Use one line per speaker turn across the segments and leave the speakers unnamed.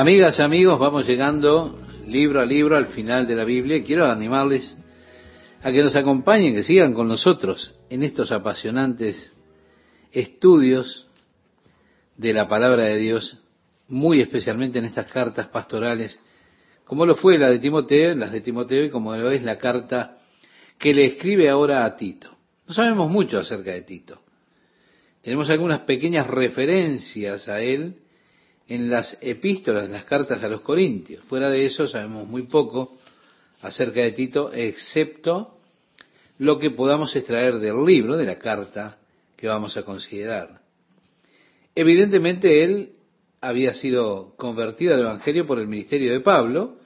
Amigas, amigos, vamos llegando libro a libro al final de la Biblia. Quiero animarles a que nos acompañen, que sigan con nosotros en estos apasionantes estudios de la palabra de Dios, muy especialmente en estas cartas pastorales, como lo fue la de Timoteo, las de Timoteo y como lo es la carta que le escribe ahora a Tito. No sabemos mucho acerca de Tito. Tenemos algunas pequeñas referencias a él en las epístolas, en las cartas a los Corintios. Fuera de eso sabemos muy poco acerca de Tito, excepto lo que podamos extraer del libro, de la carta que vamos a considerar. Evidentemente él había sido convertido al Evangelio por el ministerio de Pablo,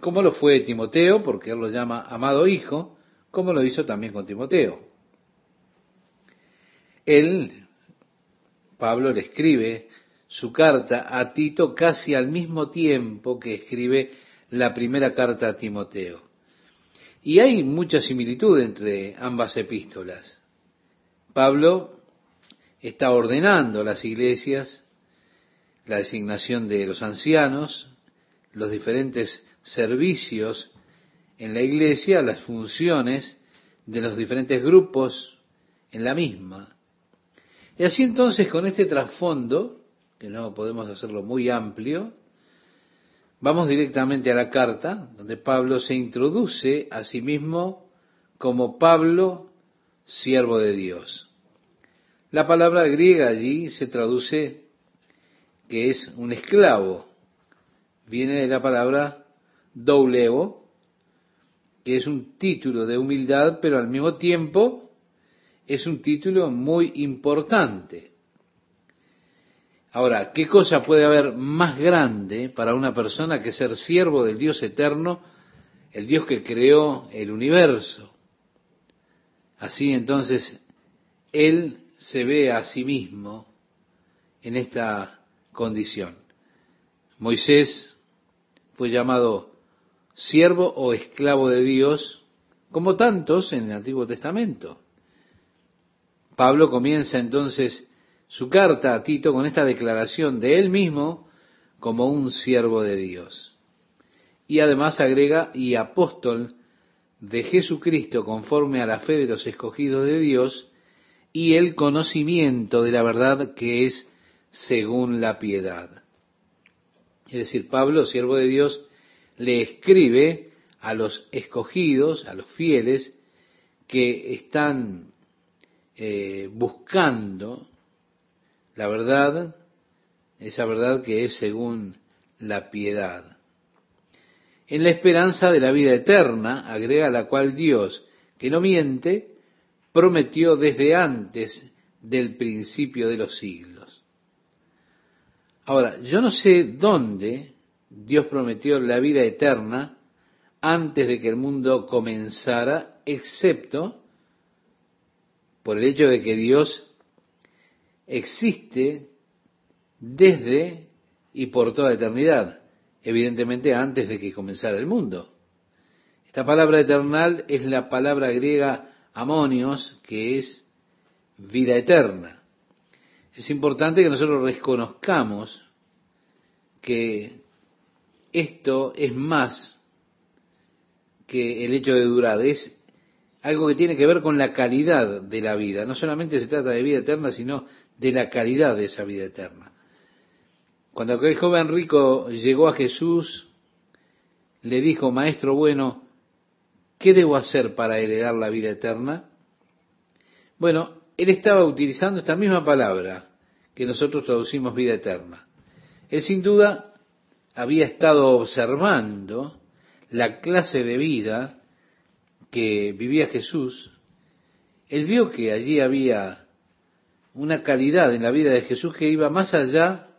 como lo fue Timoteo, porque él lo llama amado hijo, como lo hizo también con Timoteo. Él, Pablo, le escribe su carta a Tito casi al mismo tiempo que escribe la primera carta a Timoteo. Y hay mucha similitud entre ambas epístolas. Pablo está ordenando a las iglesias la designación de los ancianos, los diferentes servicios en la iglesia, las funciones de los diferentes grupos en la misma. Y así entonces con este trasfondo, que no podemos hacerlo muy amplio, vamos directamente a la carta, donde Pablo se introduce a sí mismo como Pablo, siervo de Dios. La palabra griega allí se traduce que es un esclavo. Viene de la palabra douleo, que es un título de humildad, pero al mismo tiempo es un título muy importante. Ahora, ¿qué cosa puede haber más grande para una persona que ser siervo del Dios eterno, el Dios que creó el universo? Así entonces, Él se ve a sí mismo en esta condición. Moisés fue llamado siervo o esclavo de Dios, como tantos en el Antiguo Testamento. Pablo comienza entonces su carta a Tito con esta declaración de él mismo como un siervo de Dios. Y además agrega, y apóstol de Jesucristo conforme a la fe de los escogidos de Dios y el conocimiento de la verdad que es según la piedad. Es decir, Pablo, siervo de Dios, le escribe a los escogidos, a los fieles, que están eh, buscando la verdad, esa verdad que es según la piedad. En la esperanza de la vida eterna, agrega la cual Dios, que no miente, prometió desde antes del principio de los siglos. Ahora, yo no sé dónde Dios prometió la vida eterna antes de que el mundo comenzara, excepto por el hecho de que Dios existe desde y por toda eternidad, evidentemente antes de que comenzara el mundo. Esta palabra eternal es la palabra griega amonios, que es vida eterna. Es importante que nosotros reconozcamos que esto es más que el hecho de durar, es algo que tiene que ver con la calidad de la vida. No solamente se trata de vida eterna, sino de la calidad de esa vida eterna. Cuando aquel joven rico llegó a Jesús, le dijo, Maestro bueno, ¿qué debo hacer para heredar la vida eterna? Bueno, él estaba utilizando esta misma palabra que nosotros traducimos vida eterna. Él sin duda había estado observando la clase de vida que vivía Jesús. Él vio que allí había una calidad en la vida de Jesús que iba más allá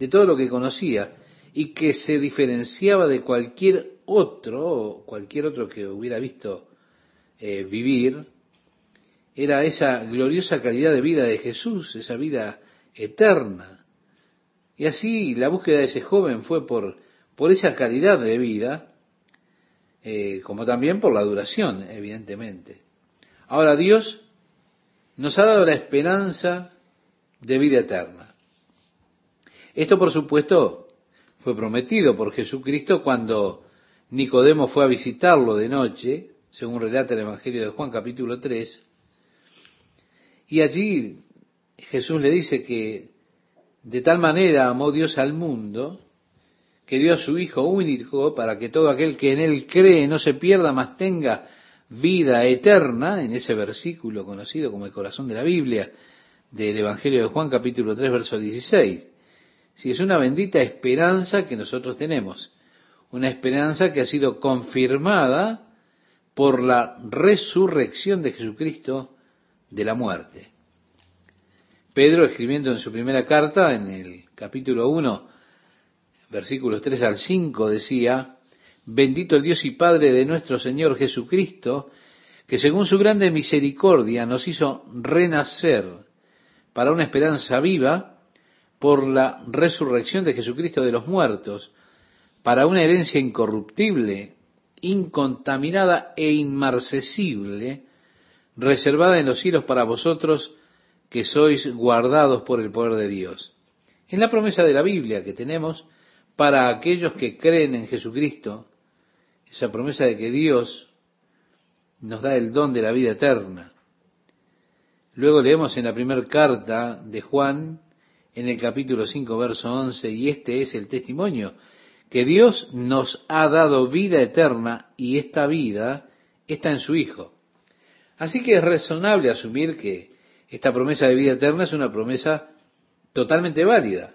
de todo lo que conocía y que se diferenciaba de cualquier otro, cualquier otro que hubiera visto eh, vivir, era esa gloriosa calidad de vida de Jesús, esa vida eterna. Y así la búsqueda de ese joven fue por, por esa calidad de vida, eh, como también por la duración, evidentemente. Ahora Dios nos ha dado la esperanza de vida eterna. Esto, por supuesto, fue prometido por Jesucristo cuando Nicodemo fue a visitarlo de noche, según relata el Evangelio de Juan capítulo 3, y allí Jesús le dice que de tal manera amó Dios al mundo, que dio a su Hijo único para que todo aquel que en Él cree no se pierda, mas tenga vida eterna, en ese versículo conocido como el corazón de la Biblia, del Evangelio de Juan capítulo 3, verso 16. Si es una bendita esperanza que nosotros tenemos, una esperanza que ha sido confirmada por la resurrección de Jesucristo de la muerte. Pedro, escribiendo en su primera carta, en el capítulo 1, versículos 3 al 5, decía, Bendito el Dios y Padre de nuestro Señor Jesucristo, que según su grande misericordia nos hizo renacer para una esperanza viva por la resurrección de Jesucristo de los muertos, para una herencia incorruptible, incontaminada e inmarcesible, reservada en los cielos para vosotros que sois guardados por el poder de Dios. Es la promesa de la Biblia que tenemos para aquellos que creen en Jesucristo, esa promesa de que Dios nos da el don de la vida eterna. Luego leemos en la primera carta de Juan, en el capítulo 5, verso 11, y este es el testimonio, que Dios nos ha dado vida eterna y esta vida está en su Hijo. Así que es razonable asumir que esta promesa de vida eterna es una promesa totalmente válida.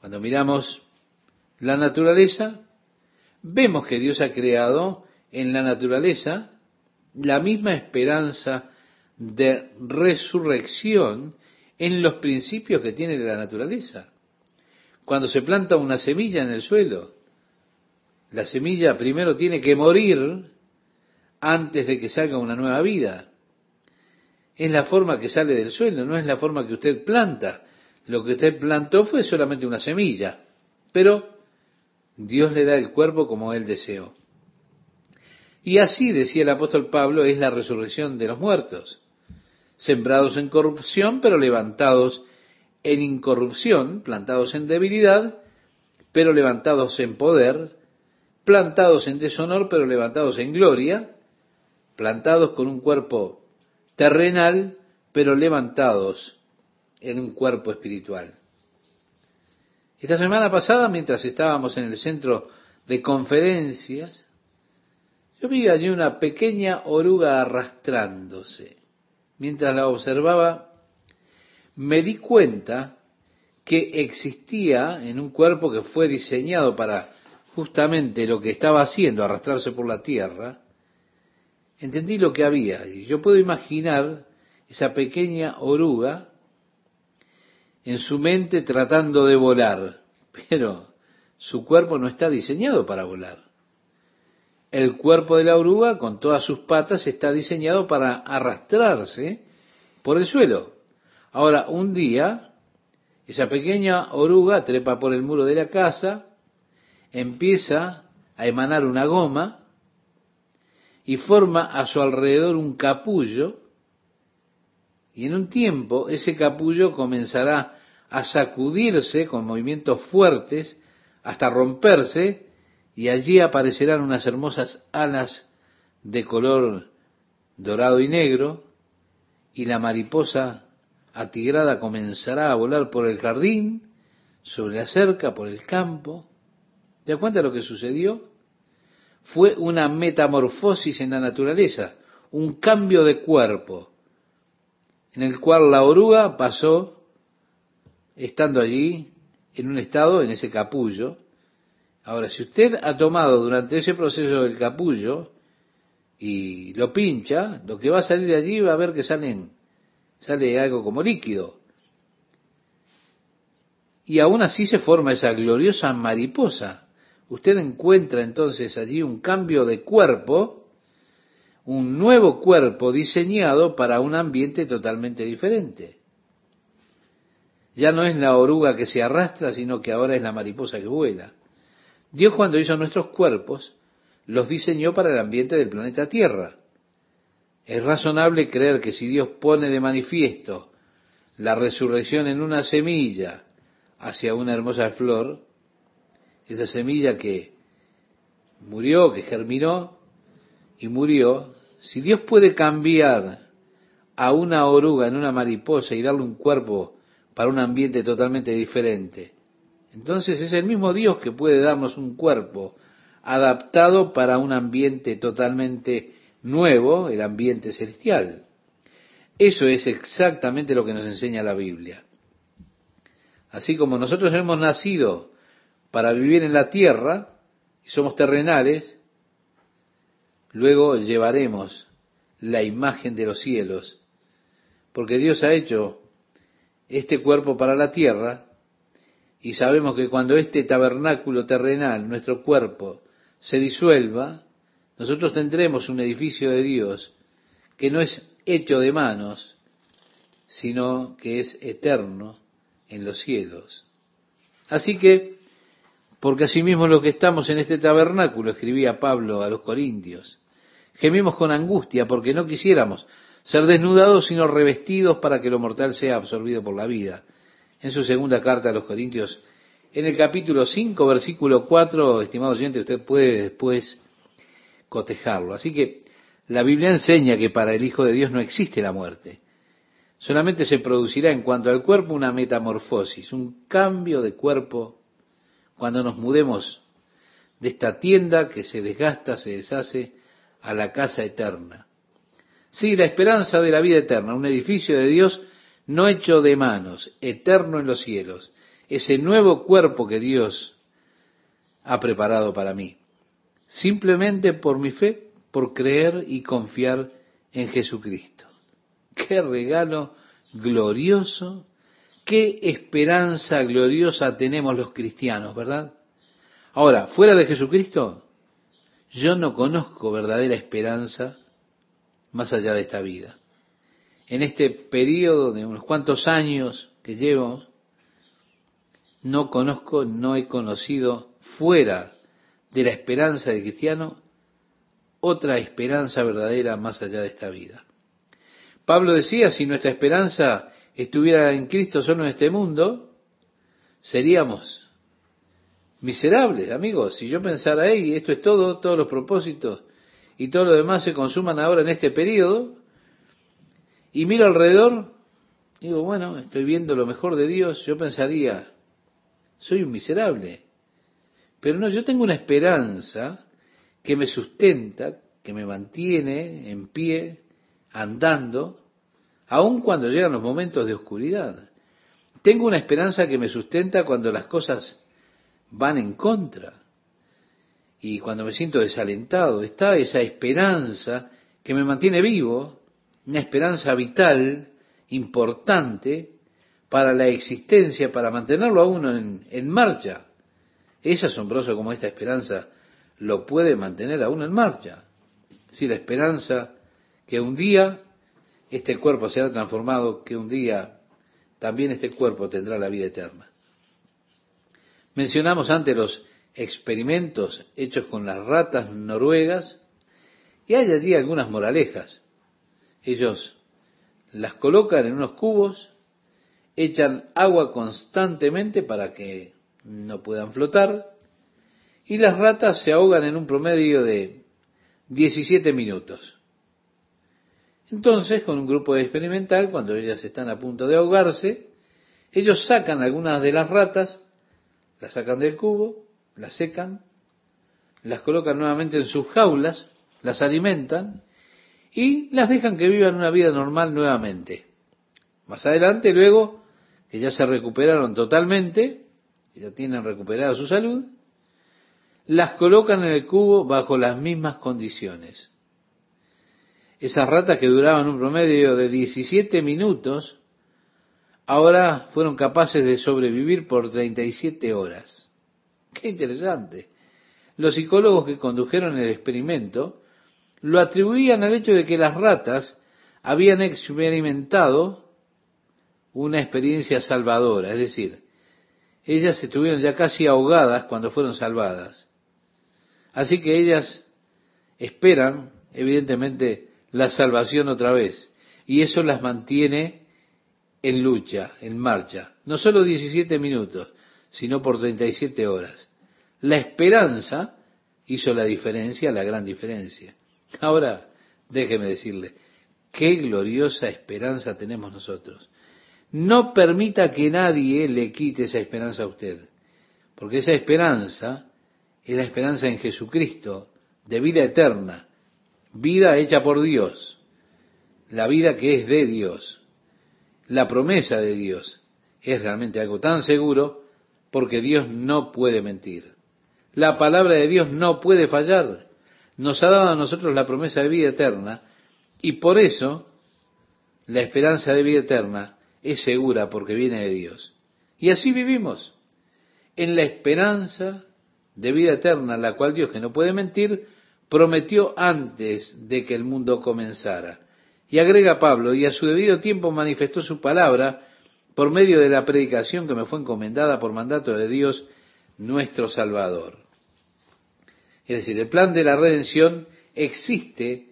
Cuando miramos la naturaleza, vemos que Dios ha creado en la naturaleza la misma esperanza de resurrección en los principios que tiene la naturaleza. Cuando se planta una semilla en el suelo, la semilla primero tiene que morir antes de que salga una nueva vida. Es la forma que sale del suelo, no es la forma que usted planta. Lo que usted plantó fue solamente una semilla, pero Dios le da el cuerpo como él deseó. Y así, decía el apóstol Pablo, es la resurrección de los muertos, sembrados en corrupción, pero levantados en incorrupción, plantados en debilidad, pero levantados en poder, plantados en deshonor, pero levantados en gloria, plantados con un cuerpo terrenal, pero levantados en un cuerpo espiritual. Esta semana pasada, mientras estábamos en el centro de conferencias, yo vi allí una pequeña oruga arrastrándose. Mientras la observaba, me di cuenta que existía en un cuerpo que fue diseñado para justamente lo que estaba haciendo, arrastrarse por la tierra, entendí lo que había. Y yo puedo imaginar esa pequeña oruga en su mente tratando de volar, pero su cuerpo no está diseñado para volar. El cuerpo de la oruga, con todas sus patas, está diseñado para arrastrarse por el suelo. Ahora, un día, esa pequeña oruga trepa por el muro de la casa, empieza a emanar una goma y forma a su alrededor un capullo y en un tiempo ese capullo comenzará a sacudirse con movimientos fuertes hasta romperse y allí aparecerán unas hermosas alas de color dorado y negro y la mariposa atigrada comenzará a volar por el jardín, sobre la cerca, por el campo. ¿Te das cuenta lo que sucedió? Fue una metamorfosis en la naturaleza, un cambio de cuerpo en el cual la oruga pasó, estando allí, en un estado, en ese capullo. Ahora, si usted ha tomado durante ese proceso del capullo y lo pincha, lo que va a salir de allí va a ver que salen, sale algo como líquido. Y aún así se forma esa gloriosa mariposa. Usted encuentra entonces allí un cambio de cuerpo un nuevo cuerpo diseñado para un ambiente totalmente diferente. Ya no es la oruga que se arrastra, sino que ahora es la mariposa que vuela. Dios cuando hizo nuestros cuerpos, los diseñó para el ambiente del planeta Tierra. Es razonable creer que si Dios pone de manifiesto la resurrección en una semilla hacia una hermosa flor, esa semilla que murió, que germinó y murió, si Dios puede cambiar a una oruga en una mariposa y darle un cuerpo para un ambiente totalmente diferente, entonces es el mismo Dios que puede darnos un cuerpo adaptado para un ambiente totalmente nuevo, el ambiente celestial. Eso es exactamente lo que nos enseña la Biblia. Así como nosotros hemos nacido para vivir en la tierra y somos terrenales, luego llevaremos la imagen de los cielos, porque Dios ha hecho este cuerpo para la tierra y sabemos que cuando este tabernáculo terrenal, nuestro cuerpo, se disuelva, nosotros tendremos un edificio de Dios que no es hecho de manos, sino que es eterno en los cielos. Así que, porque asimismo lo que estamos en este tabernáculo, escribía Pablo a los Corintios, gemimos con angustia porque no quisiéramos ser desnudados, sino revestidos para que lo mortal sea absorbido por la vida. En su segunda carta a los Corintios, en el capítulo 5, versículo 4, estimado oyente, usted puede después cotejarlo. Así que la Biblia enseña que para el Hijo de Dios no existe la muerte. Solamente se producirá en cuanto al cuerpo una metamorfosis, un cambio de cuerpo cuando nos mudemos de esta tienda que se desgasta, se deshace, a la casa eterna. Sí, la esperanza de la vida eterna, un edificio de Dios no hecho de manos, eterno en los cielos, ese nuevo cuerpo que Dios ha preparado para mí, simplemente por mi fe, por creer y confiar en Jesucristo. Qué regalo glorioso, qué esperanza gloriosa tenemos los cristianos, ¿verdad? Ahora, fuera de Jesucristo, yo no conozco verdadera esperanza más allá de esta vida. En este periodo de unos cuantos años que llevo, no conozco, no he conocido fuera de la esperanza del cristiano otra esperanza verdadera más allá de esta vida. Pablo decía, si nuestra esperanza estuviera en Cristo solo en este mundo, seríamos miserables, amigos. Si yo pensara, hey, esto es todo, todos los propósitos y todo lo demás se consuman ahora en este periodo, y miro alrededor, digo, bueno, estoy viendo lo mejor de Dios, yo pensaría, soy un miserable. Pero no, yo tengo una esperanza que me sustenta, que me mantiene en pie, andando, aun cuando llegan los momentos de oscuridad. Tengo una esperanza que me sustenta cuando las cosas van en contra y cuando me siento desalentado. Está esa esperanza que me mantiene vivo, una esperanza vital, importante para la existencia, para mantenerlo a uno en, marcha. Es asombroso como esta esperanza lo puede mantener a uno en marcha. Si la esperanza que un día este cuerpo será transformado, que un día también este cuerpo tendrá la vida eterna. Mencionamos antes los experimentos hechos con las ratas noruegas y hay allí algunas moralejas. Ellos las colocan en unos cubos, echan agua constantemente para que no puedan flotar y las ratas se ahogan en un promedio de 17 minutos. Entonces, con un grupo experimental, cuando ellas están a punto de ahogarse, ellos sacan algunas de las ratas, las sacan del cubo, las secan, las colocan nuevamente en sus jaulas, las alimentan y las dejan que vivan una vida normal nuevamente. Más adelante, luego, que ya se recuperaron totalmente, ya tienen recuperada su salud, las colocan en el cubo bajo las mismas condiciones. Esas ratas que duraban un promedio de 17 minutos, ahora fueron capaces de sobrevivir por 37 horas. Qué interesante. Los psicólogos que condujeron el experimento lo atribuían al hecho de que las ratas habían experimentado una experiencia salvadora, es decir, ellas estuvieron ya casi ahogadas cuando fueron salvadas. Así que ellas esperan, evidentemente, la salvación otra vez. Y eso las mantiene en lucha, en marcha. No solo 17 minutos, sino por 37 horas. La esperanza hizo la diferencia, la gran diferencia. Ahora, déjeme decirle, qué gloriosa esperanza tenemos nosotros. No permita que nadie le quite esa esperanza a usted, porque esa esperanza es la esperanza en Jesucristo, de vida eterna, vida hecha por Dios, la vida que es de Dios, la promesa de Dios. Es realmente algo tan seguro porque Dios no puede mentir. La palabra de Dios no puede fallar. Nos ha dado a nosotros la promesa de vida eterna y por eso la esperanza de vida eterna es segura porque viene de Dios. Y así vivimos, en la esperanza de vida eterna, la cual Dios, que no puede mentir, prometió antes de que el mundo comenzara. Y agrega Pablo, y a su debido tiempo manifestó su palabra por medio de la predicación que me fue encomendada por mandato de Dios nuestro Salvador. Es decir, el plan de la redención existe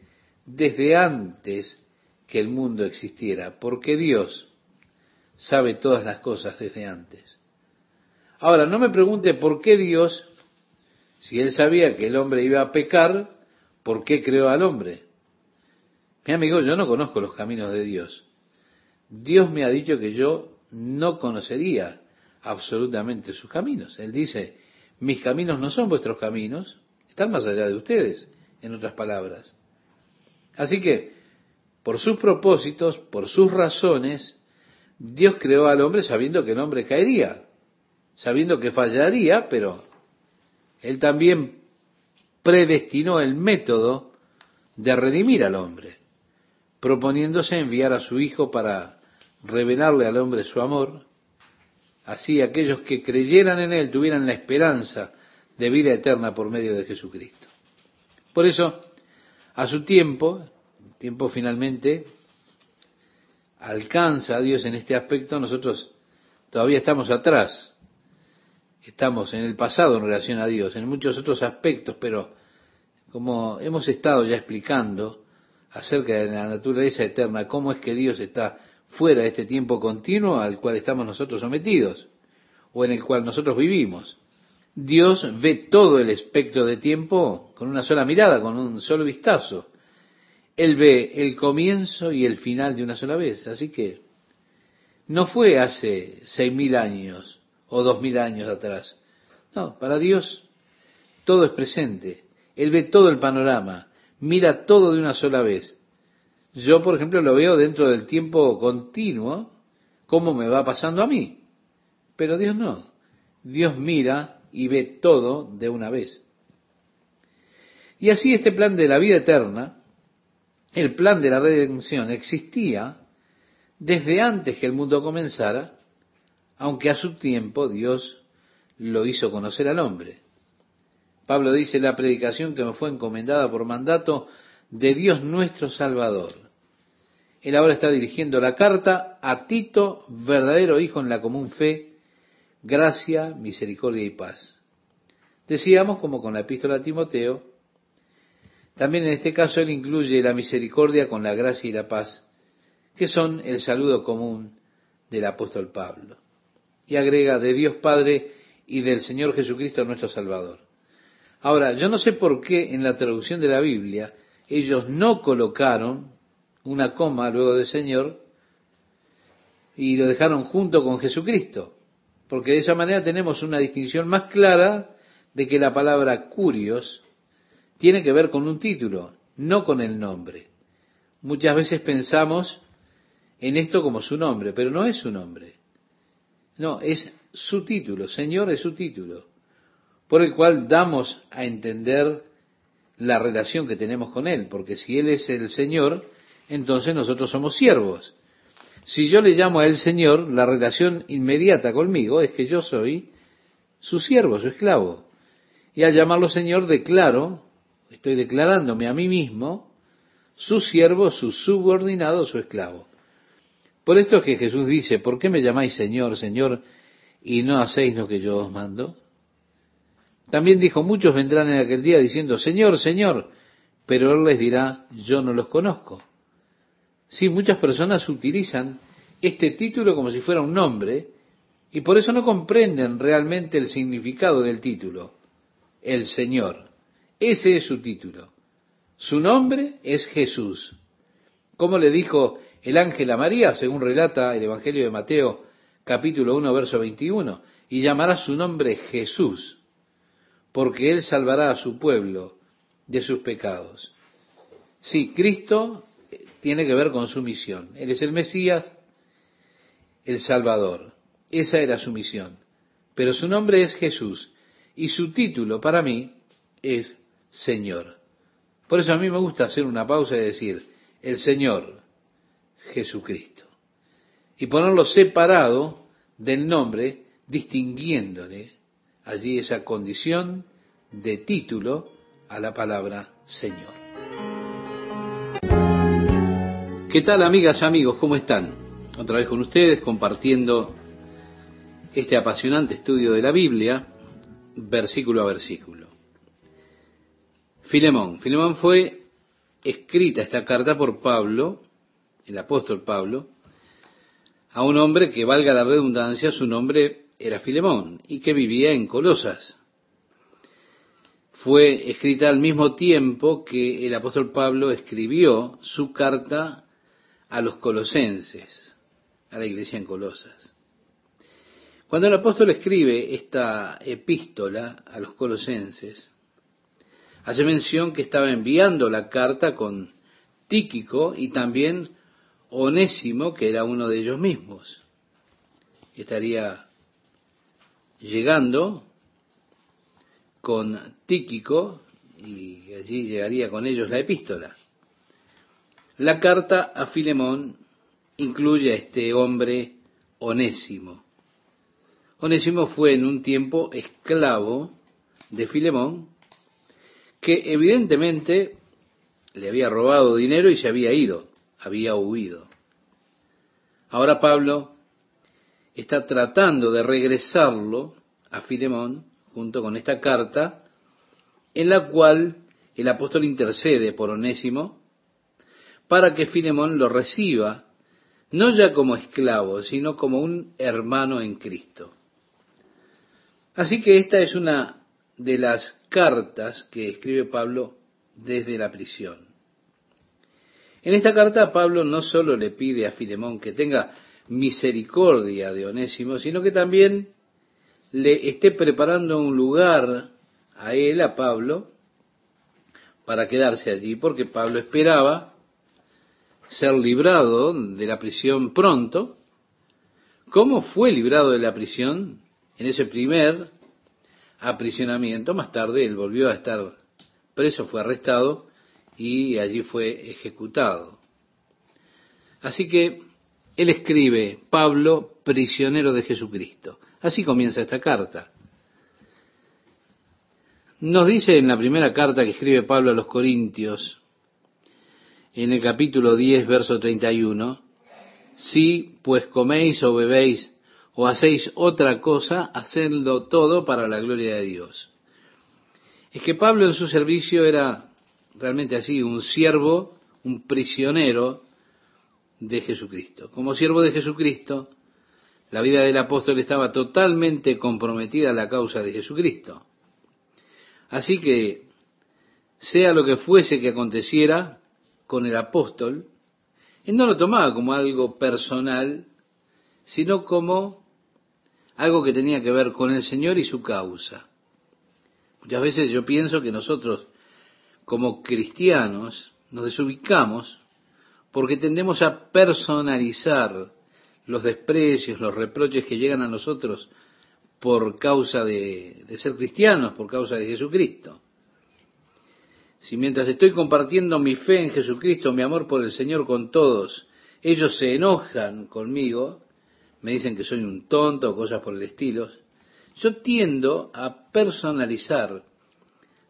desde antes que el mundo existiera, porque Dios sabe todas las cosas desde antes. Ahora, no me pregunte por qué Dios si él sabía que el hombre iba a pecar, ¿por qué creó al hombre? Mi amigo, yo no conozco los caminos de Dios. Dios me ha dicho que yo no conocería absolutamente sus caminos. Él dice, mis caminos no son vuestros caminos, están más allá de ustedes, en otras palabras. Así que, por sus propósitos, por sus razones, Dios creó al hombre sabiendo que el hombre caería, sabiendo que fallaría, pero él también predestinó el método de redimir al hombre, proponiéndose enviar a su Hijo para revelarle al hombre su amor. Así aquellos que creyeran en Él tuvieran la esperanza de vida eterna por medio de Jesucristo. Por eso, a su tiempo, tiempo finalmente alcanza a Dios en este aspecto, nosotros todavía estamos atrás estamos en el pasado en relación a Dios, en muchos otros aspectos, pero como hemos estado ya explicando acerca de la naturaleza eterna, cómo es que Dios está fuera de este tiempo continuo al cual estamos nosotros sometidos, o en el cual nosotros vivimos. Dios ve todo el espectro de tiempo con una sola mirada, con un solo vistazo. Él ve el comienzo y el final de una sola vez. Así que no fue hace seis mil años o dos mil años atrás. No, para Dios todo es presente. Él ve todo el panorama, mira todo de una sola vez. Yo, por ejemplo, lo veo dentro del tiempo continuo, cómo me va pasando a mí. Pero Dios no. Dios mira y ve todo de una vez. Y así este plan de la vida eterna, el plan de la redención, existía desde antes que el mundo comenzara aunque a su tiempo Dios lo hizo conocer al hombre. Pablo dice, la predicación que me fue encomendada por mandato de Dios nuestro Salvador. Él ahora está dirigiendo la carta a Tito, verdadero hijo en la común fe, gracia, misericordia y paz. Decíamos, como con la epístola a Timoteo, también en este caso él incluye la misericordia con la gracia y la paz, que son el saludo común del apóstol Pablo y agrega de Dios Padre y del Señor Jesucristo nuestro Salvador. Ahora, yo no sé por qué en la traducción de la Biblia ellos no colocaron una coma luego de Señor y lo dejaron junto con Jesucristo, porque de esa manera tenemos una distinción más clara de que la palabra curios tiene que ver con un título, no con el nombre. Muchas veces pensamos en esto como su nombre, pero no es su nombre. No, es su título, Señor es su título, por el cual damos a entender la relación que tenemos con Él, porque si Él es el Señor, entonces nosotros somos siervos. Si yo le llamo a Él Señor, la relación inmediata conmigo es que yo soy su siervo, su esclavo. Y al llamarlo Señor, declaro, estoy declarándome a mí mismo, su siervo, su subordinado, su esclavo. Por esto es que Jesús dice, ¿por qué me llamáis Señor, Señor, y no hacéis lo que yo os mando? También dijo, muchos vendrán en aquel día diciendo, Señor, Señor, pero Él les dirá, yo no los conozco. Sí, muchas personas utilizan este título como si fuera un nombre, y por eso no comprenden realmente el significado del título. el Señor. Ese es su título. Su nombre es Jesús. Como le dijo el ángel a María, según relata el Evangelio de Mateo, capítulo 1, verso 21, y llamará su nombre Jesús, porque él salvará a su pueblo de sus pecados. Sí, Cristo tiene que ver con su misión. Él es el Mesías, el Salvador. Esa era su misión. Pero su nombre es Jesús y su título para mí es Señor. Por eso a mí me gusta hacer una pausa y decir, el Señor Jesucristo. Y ponerlo separado del nombre, distinguiéndole allí esa condición de título a la palabra Señor. ¿Qué tal amigas, amigos? ¿Cómo están? Otra vez con ustedes compartiendo este apasionante estudio de la Biblia, versículo a versículo. Filemón. Filemón fue escrita esta carta por Pablo, el apóstol Pablo, a un hombre que, valga la redundancia, su nombre era Filemón y que vivía en Colosas. Fue escrita al mismo tiempo que el apóstol Pablo escribió su carta a los colosenses, a la iglesia en Colosas. Cuando el apóstol escribe esta epístola a los colosenses, hace mención que estaba enviando la carta con Tíquico y también Onésimo, que era uno de ellos mismos. Estaría llegando con Tíquico y allí llegaría con ellos la epístola. La carta a Filemón incluye a este hombre Onésimo. Onésimo fue en un tiempo esclavo de Filemón, que evidentemente le había robado dinero y se había ido, había huido. Ahora Pablo está tratando de regresarlo a Filemón junto con esta carta en la cual el apóstol intercede por Onésimo para que Filemón lo reciba no ya como esclavo, sino como un hermano en Cristo. Así que esta es una de las cartas que escribe Pablo desde la prisión. En esta carta Pablo no solo le pide a Filemón que tenga misericordia de Onésimo, sino que también le esté preparando un lugar a él, a Pablo, para quedarse allí, porque Pablo esperaba ser librado de la prisión pronto. ¿Cómo fue librado de la prisión? En ese primer aprisionamiento, más tarde él volvió a estar preso, fue arrestado y allí fue ejecutado. Así que él escribe, Pablo, prisionero de Jesucristo. Así comienza esta carta. Nos dice en la primera carta que escribe Pablo a los Corintios, en el capítulo 10, verso 31, si pues coméis o bebéis o hacéis otra cosa, hacedlo todo para la gloria de Dios. Es que Pablo en su servicio era realmente así, un siervo, un prisionero de Jesucristo. Como siervo de Jesucristo, la vida del apóstol estaba totalmente comprometida a la causa de Jesucristo. Así que, sea lo que fuese que aconteciera con el apóstol, él no lo tomaba como algo personal, sino como algo que tenía que ver con el Señor y su causa. Muchas veces yo pienso que nosotros, como cristianos, nos desubicamos porque tendemos a personalizar los desprecios, los reproches que llegan a nosotros por causa de, ser cristianos, por causa de Jesucristo. Si mientras estoy compartiendo mi fe en Jesucristo, mi amor por el Señor con todos, ellos se enojan conmigo, me dicen que soy un tonto o cosas por el estilo, yo tiendo a personalizar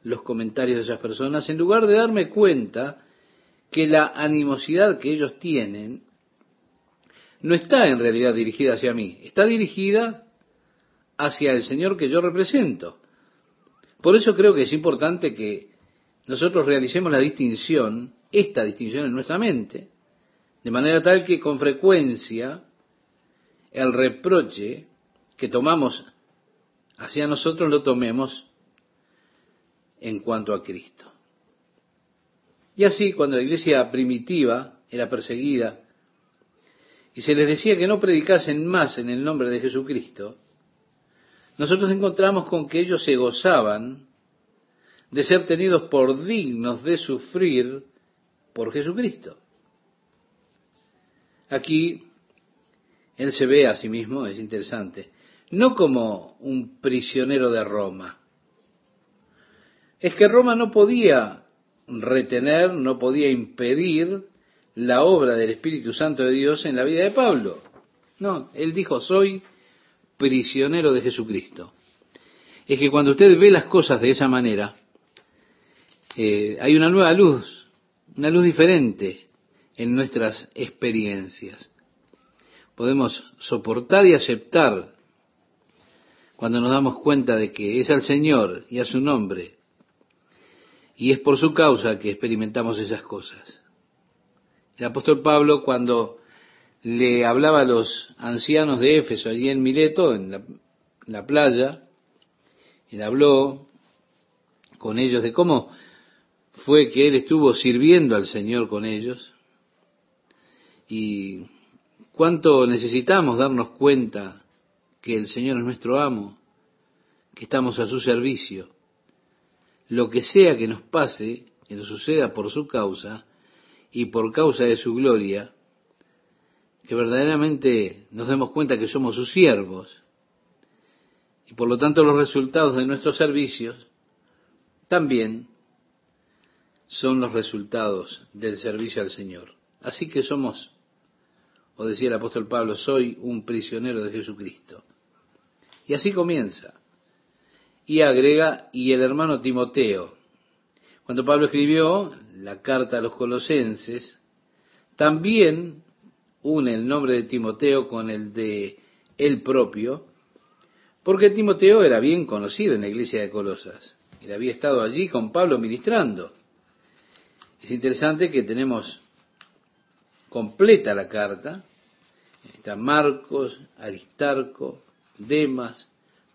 los comentarios de esas personas en lugar de darme cuenta que la animosidad que ellos tienen no está en realidad dirigida hacia mí, está dirigida hacia el Señor que yo represento. Por eso creo que es importante que nosotros realicemos la distinción, esta distinción en nuestra mente, de manera tal que con frecuencia el reproche que tomamos hacia nosotros lo tomemos en cuanto a Cristo. Y así, cuando la iglesia primitiva era perseguida y se les decía que no predicasen más en el nombre de Jesucristo, nosotros encontramos con que ellos se gozaban de ser tenidos por dignos de sufrir por Jesucristo. Aquí él se ve a sí mismo, es interesante, no como un prisionero de Roma. Es que Roma no podía retener, no podía impedir la obra del Espíritu Santo de Dios en la vida de Pablo. No, él dijo, soy prisionero de Jesucristo. Es que cuando usted ve las cosas de esa manera, eh, hay una nueva luz, una luz diferente en nuestras experiencias. Podemos soportar y aceptar cuando nos damos cuenta de que es al Señor y a su nombre, y es por su causa que experimentamos esas cosas. El apóstol Pablo, cuando le hablaba a los ancianos de Éfeso, allí en Mileto, en la, playa, él habló con ellos de cómo fue que él estuvo sirviendo al Señor con ellos y cuánto necesitamos darnos cuenta que el Señor es nuestro amo, que estamos a su servicio. Lo que sea que nos pase, que nos suceda por su causa y por causa de su gloria, que verdaderamente nos demos cuenta que somos sus siervos y por lo tanto los resultados de nuestros servicios también son los resultados del servicio al Señor. Así que somos, o decía el apóstol Pablo, soy un prisionero de Jesucristo. Y así comienza. Y agrega, y el hermano Timoteo. Cuando Pablo escribió la carta a los colosenses, también une el nombre de Timoteo con el de él propio, porque Timoteo era bien conocido en la iglesia de Colosas. Él había estado allí con Pablo ministrando. Es interesante que tenemos completa la carta. Está Marcos, Aristarco, Demas,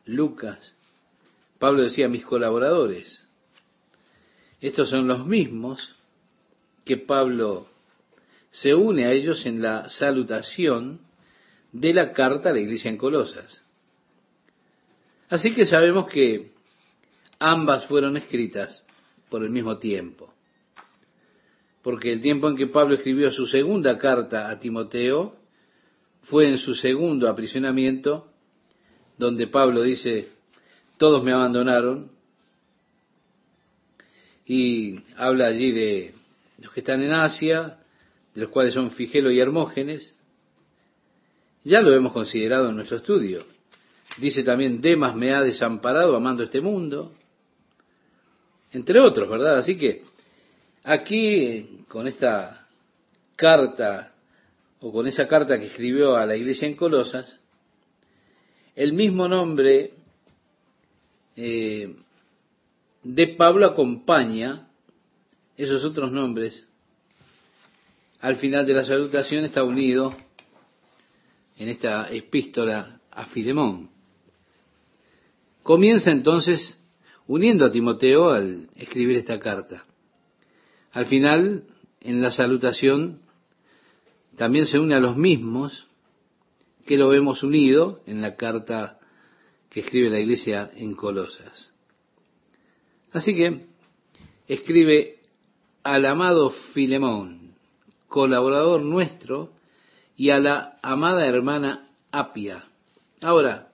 Lucas. Pablo decía mis colaboradores. Estos son los mismos que Pablo se une a ellos en la salutación de la carta a la iglesia en Colosas. Así que sabemos que ambas fueron escritas por el mismo tiempo porque el tiempo en que Pablo escribió su segunda carta a Timoteo fue en su segundo aprisionamiento, donde Pablo dice, todos me abandonaron, y habla allí de los que están en Asia, de los cuales son Figelo y Hermógenes, ya lo hemos considerado en nuestro estudio. Dice también, Demas me ha desamparado amando este mundo, entre otros, ¿verdad? Así que Aquí, con esta carta, o con esa carta que escribió a la iglesia en Colosas, el mismo nombre eh, de Pablo acompaña esos otros nombres. Al final de la salutación está unido en esta epístola a Filemón. Comienza entonces uniendo a Timoteo al escribir esta carta. Al final, en la salutación, también se une a los mismos que lo vemos unido en la carta que escribe la iglesia en Colosas. Así que escribe al amado Filemón, colaborador nuestro, y a la amada hermana Apia. Ahora,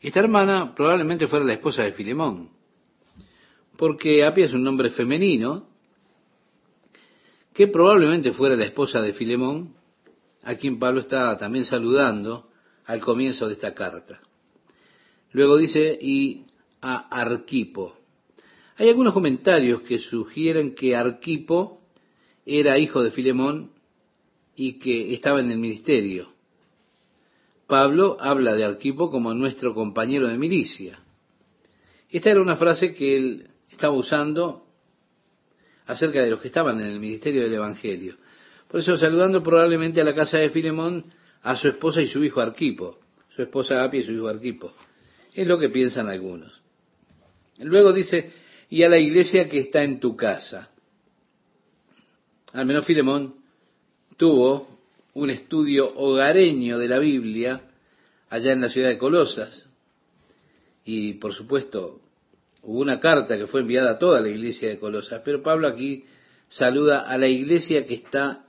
esta hermana probablemente fuera la esposa de Filemón, porque Apia es un nombre femenino, que probablemente fuera la esposa de Filemón, a quien Pablo está también saludando al comienzo de esta carta. Luego dice, y a Arquipo. Hay algunos comentarios que sugieren que Arquipo era hijo de Filemón y que estaba en el ministerio. Pablo habla de Arquipo como nuestro compañero de milicia. Esta era una frase que él estaba usando acerca de los que estaban en el ministerio del Evangelio. Por eso saludando probablemente a la casa de Filemón a su esposa y su hijo Arquipo, su esposa Apia y su hijo Arquipo. Es lo que piensan algunos. Luego dice, y a la iglesia que está en tu casa. Al menos Filemón tuvo un estudio hogareño de la Biblia allá en la ciudad de Colosas. Y por supuesto, hubo una carta que fue enviada a toda la iglesia de Colosas, pero Pablo aquí saluda a la iglesia que está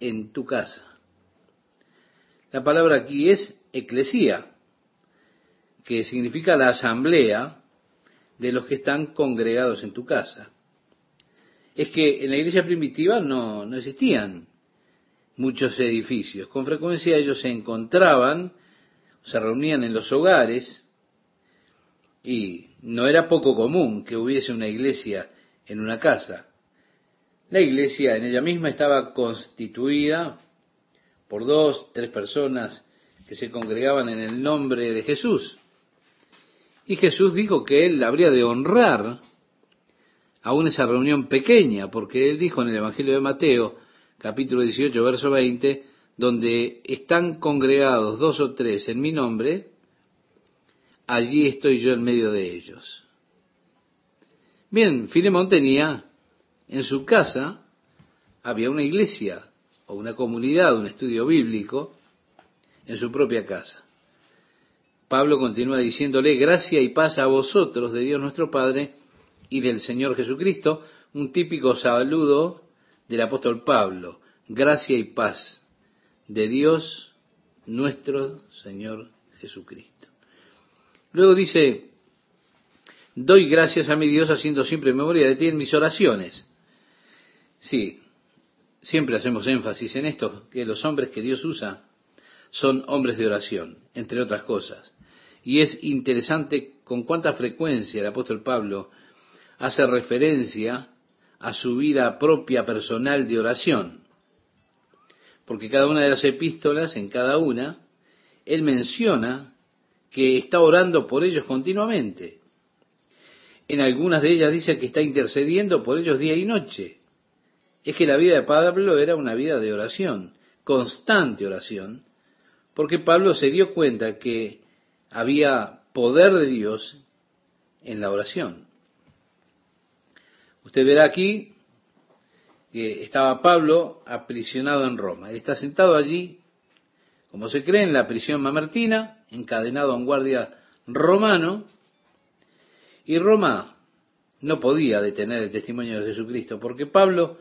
en tu casa. La palabra aquí es eclesía, que significa la asamblea de los que están congregados en tu casa. Es que en la iglesia primitiva no, no existían muchos edificios. Con frecuencia ellos se encontraban, se reunían en los hogares, y no era poco común que hubiese una iglesia en una casa. La iglesia en ella misma estaba constituida por dos, tres personas que se congregaban en el nombre de Jesús. Y Jesús dijo que él habría de honrar aún esa reunión pequeña, porque él dijo en el Evangelio de Mateo, capítulo 18, verso 20, donde están congregados dos o tres en mi nombre, allí estoy yo en medio de ellos. Bien, Filemón tenía en su casa, había una iglesia o una comunidad, un estudio bíblico, en su propia casa. Pablo continúa diciéndole, gracia y paz a vosotros de Dios nuestro Padre y del Señor Jesucristo, un típico saludo del apóstol Pablo, gracia y paz de Dios nuestro Señor Jesucristo. Luego dice, doy gracias a mi Dios haciendo siempre memoria de ti en mis oraciones. Sí, siempre hacemos énfasis en esto, que los hombres que Dios usa son hombres de oración, entre otras cosas. Y es interesante con cuánta frecuencia el apóstol Pablo hace referencia a su vida propia personal de oración. Porque cada una de las epístolas, en cada una, él menciona que está orando por ellos continuamente. En algunas de ellas dice que está intercediendo por ellos día y noche. Es que la vida de Pablo era una vida de oración, constante oración, porque Pablo se dio cuenta que había poder de Dios en la oración. Usted verá aquí que estaba Pablo aprisionado en Roma. Él está sentado allí, como se cree, en la prisión mamertina, encadenado a un guardia romano, y Roma no podía detener el testimonio de Jesucristo, porque Pablo,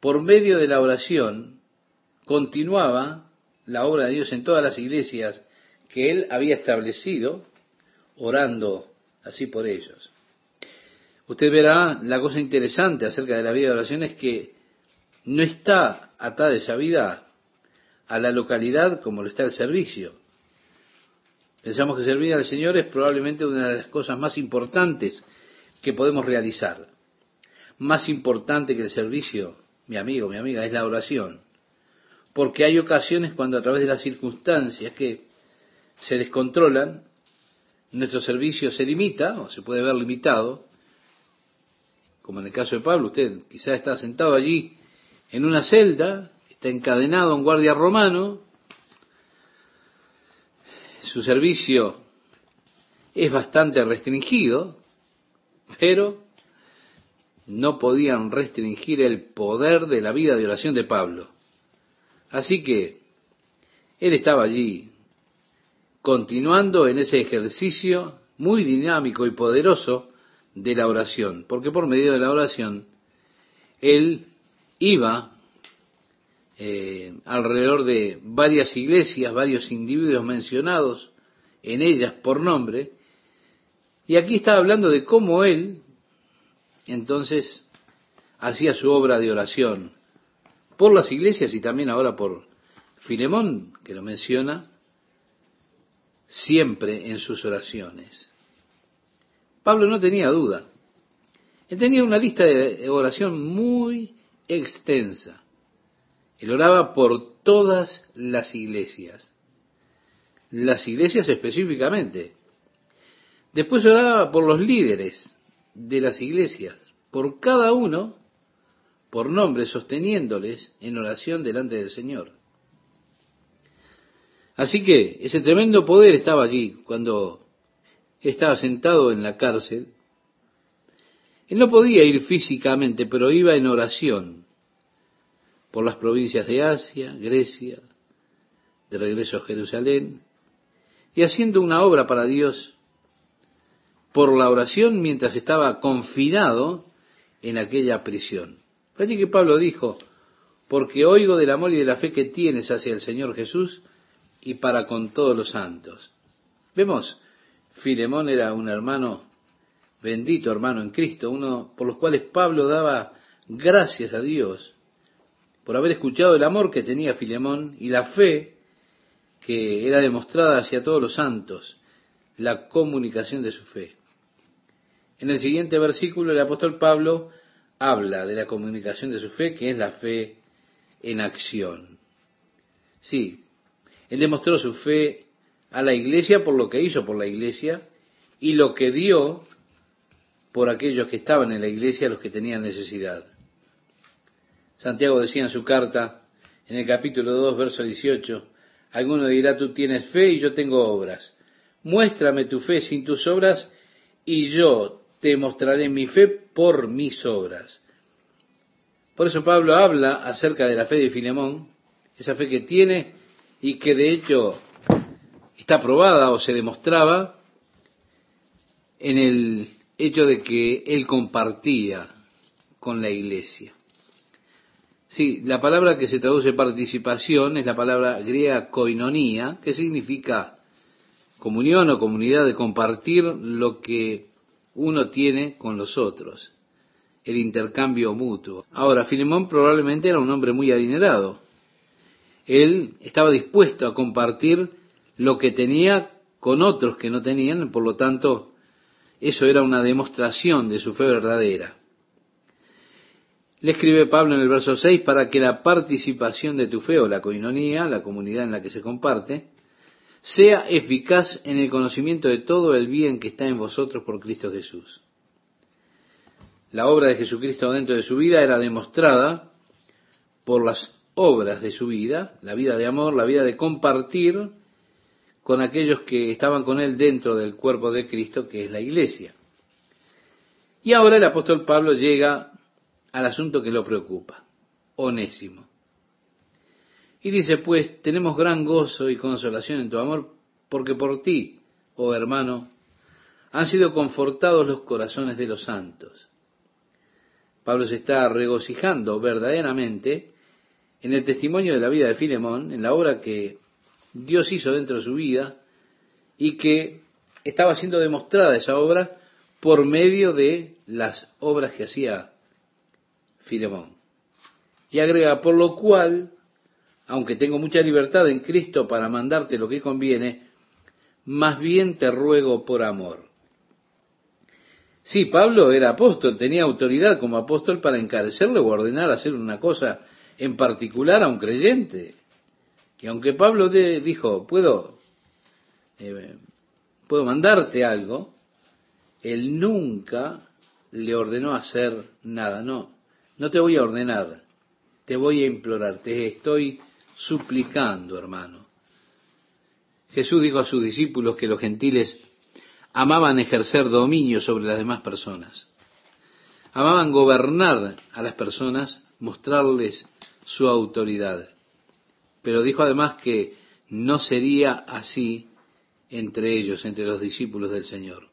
por medio de la oración, continuaba la obra de Dios en todas las iglesias que él había establecido, orando así por ellos. Usted verá la cosa interesante acerca de la vida de oración es que no está atada esa vida a la localidad como lo está el servicio. Pensamos que servir al Señor es probablemente una de las cosas más importantes que podemos realizar. Más importante que el servicio, mi amigo, mi amiga, es la oración. Porque hay ocasiones cuando a través de las circunstancias que se descontrolan, nuestro servicio se limita o se puede ver limitado como en el caso de Pablo, usted quizá está sentado allí en una celda, está encadenado a un guardia romano, su servicio es bastante restringido, pero no podían restringir el poder de la vida de oración de Pablo. Así que él estaba allí continuando en ese ejercicio muy dinámico y poderoso de la oración, porque por medio de la oración él iba eh, alrededor de varias iglesias, varios individuos mencionados en ellas por nombre, y aquí está hablando de cómo él entonces hacía su obra de oración por las iglesias y también ahora por Filemón, que lo menciona siempre en sus oraciones. Pablo no tenía duda. Él tenía una lista de oración muy extensa. Él oraba por todas las iglesias. Las iglesias específicamente. Después oraba por los líderes de las iglesias, por cada uno, por nombre, sosteniéndoles en oración delante del Señor. Así que ese tremendo poder estaba allí cuando estaba sentado en la cárcel, Él no podía ir físicamente, pero iba en oración por las provincias de Asia, Grecia, de regreso a Jerusalén, y haciendo una obra para Dios por la oración mientras estaba confinado en aquella prisión. Fue que Pablo dijo, porque oigo del amor y de la fe que tienes hacia el Señor Jesús y para con todos los santos. Vemos, Filemón era un hermano, bendito hermano en Cristo, uno por los cuales Pablo daba gracias a Dios por haber escuchado el amor que tenía Filemón y la fe que era demostrada hacia todos los santos, la comunicación de su fe. En el siguiente versículo el apóstol Pablo habla de la comunicación de su fe, que es la fe en acción. Sí, él demostró su fe a la iglesia por lo que hizo por la iglesia y lo que dio por aquellos que estaban en la iglesia, los que tenían necesidad. Santiago decía en su carta, en el capítulo 2, verso 18, alguno dirá, tú tienes fe y yo tengo obras. Muéstrame tu fe sin tus obras y yo te mostraré mi fe por mis obras. Por eso Pablo habla acerca de la fe de Filemón, esa fe que tiene y que de hecho está probada o se demostraba en el hecho de que él compartía con la iglesia. Sí, la palabra que se traduce participación es la palabra griega koinonía, que significa comunión o comunidad de compartir lo que uno tiene con los otros, el intercambio mutuo. Ahora, Filemón probablemente era un hombre muy adinerado. Él estaba dispuesto a compartir lo que tenía con otros que no tenían, por lo tanto, eso era una demostración de su fe verdadera. Le escribe Pablo en el verso 6 para que la participación de tu fe o la coinonía, la comunidad en la que se comparte, sea eficaz en el conocimiento de todo el bien que está en vosotros por Cristo Jesús. La obra de Jesucristo dentro de su vida era demostrada por las obras de su vida, la vida de amor, la vida de compartir con aquellos que estaban con él dentro del cuerpo de Cristo, que es la iglesia. Y ahora el apóstol Pablo llega al asunto que lo preocupa, onésimo. Y dice, pues tenemos gran gozo y consolación en tu amor, porque por ti, oh hermano, han sido confortados los corazones de los santos. Pablo se está regocijando verdaderamente en el testimonio de la vida de Filemón, en la obra que Dios hizo dentro de su vida y que estaba siendo demostrada esa obra por medio de las obras que hacía Filemón. Y agrega, por lo cual, aunque tengo mucha libertad en Cristo para mandarte lo que conviene, más bien te ruego por amor. Sí, Pablo era apóstol, tenía autoridad como apóstol para encarecerle o ordenar hacer una cosa en particular a un creyente. Y aunque Pablo dijo, puedo, eh, puedo mandarte algo, él nunca le ordenó hacer nada. No, no te voy a ordenar, te voy a implorar, te estoy suplicando, hermano. Jesús dijo a sus discípulos que los gentiles amaban ejercer dominio sobre las demás personas. Amaban gobernar a las personas, mostrarles su autoridad. Pero dijo además que no sería así entre ellos, entre los discípulos del Señor.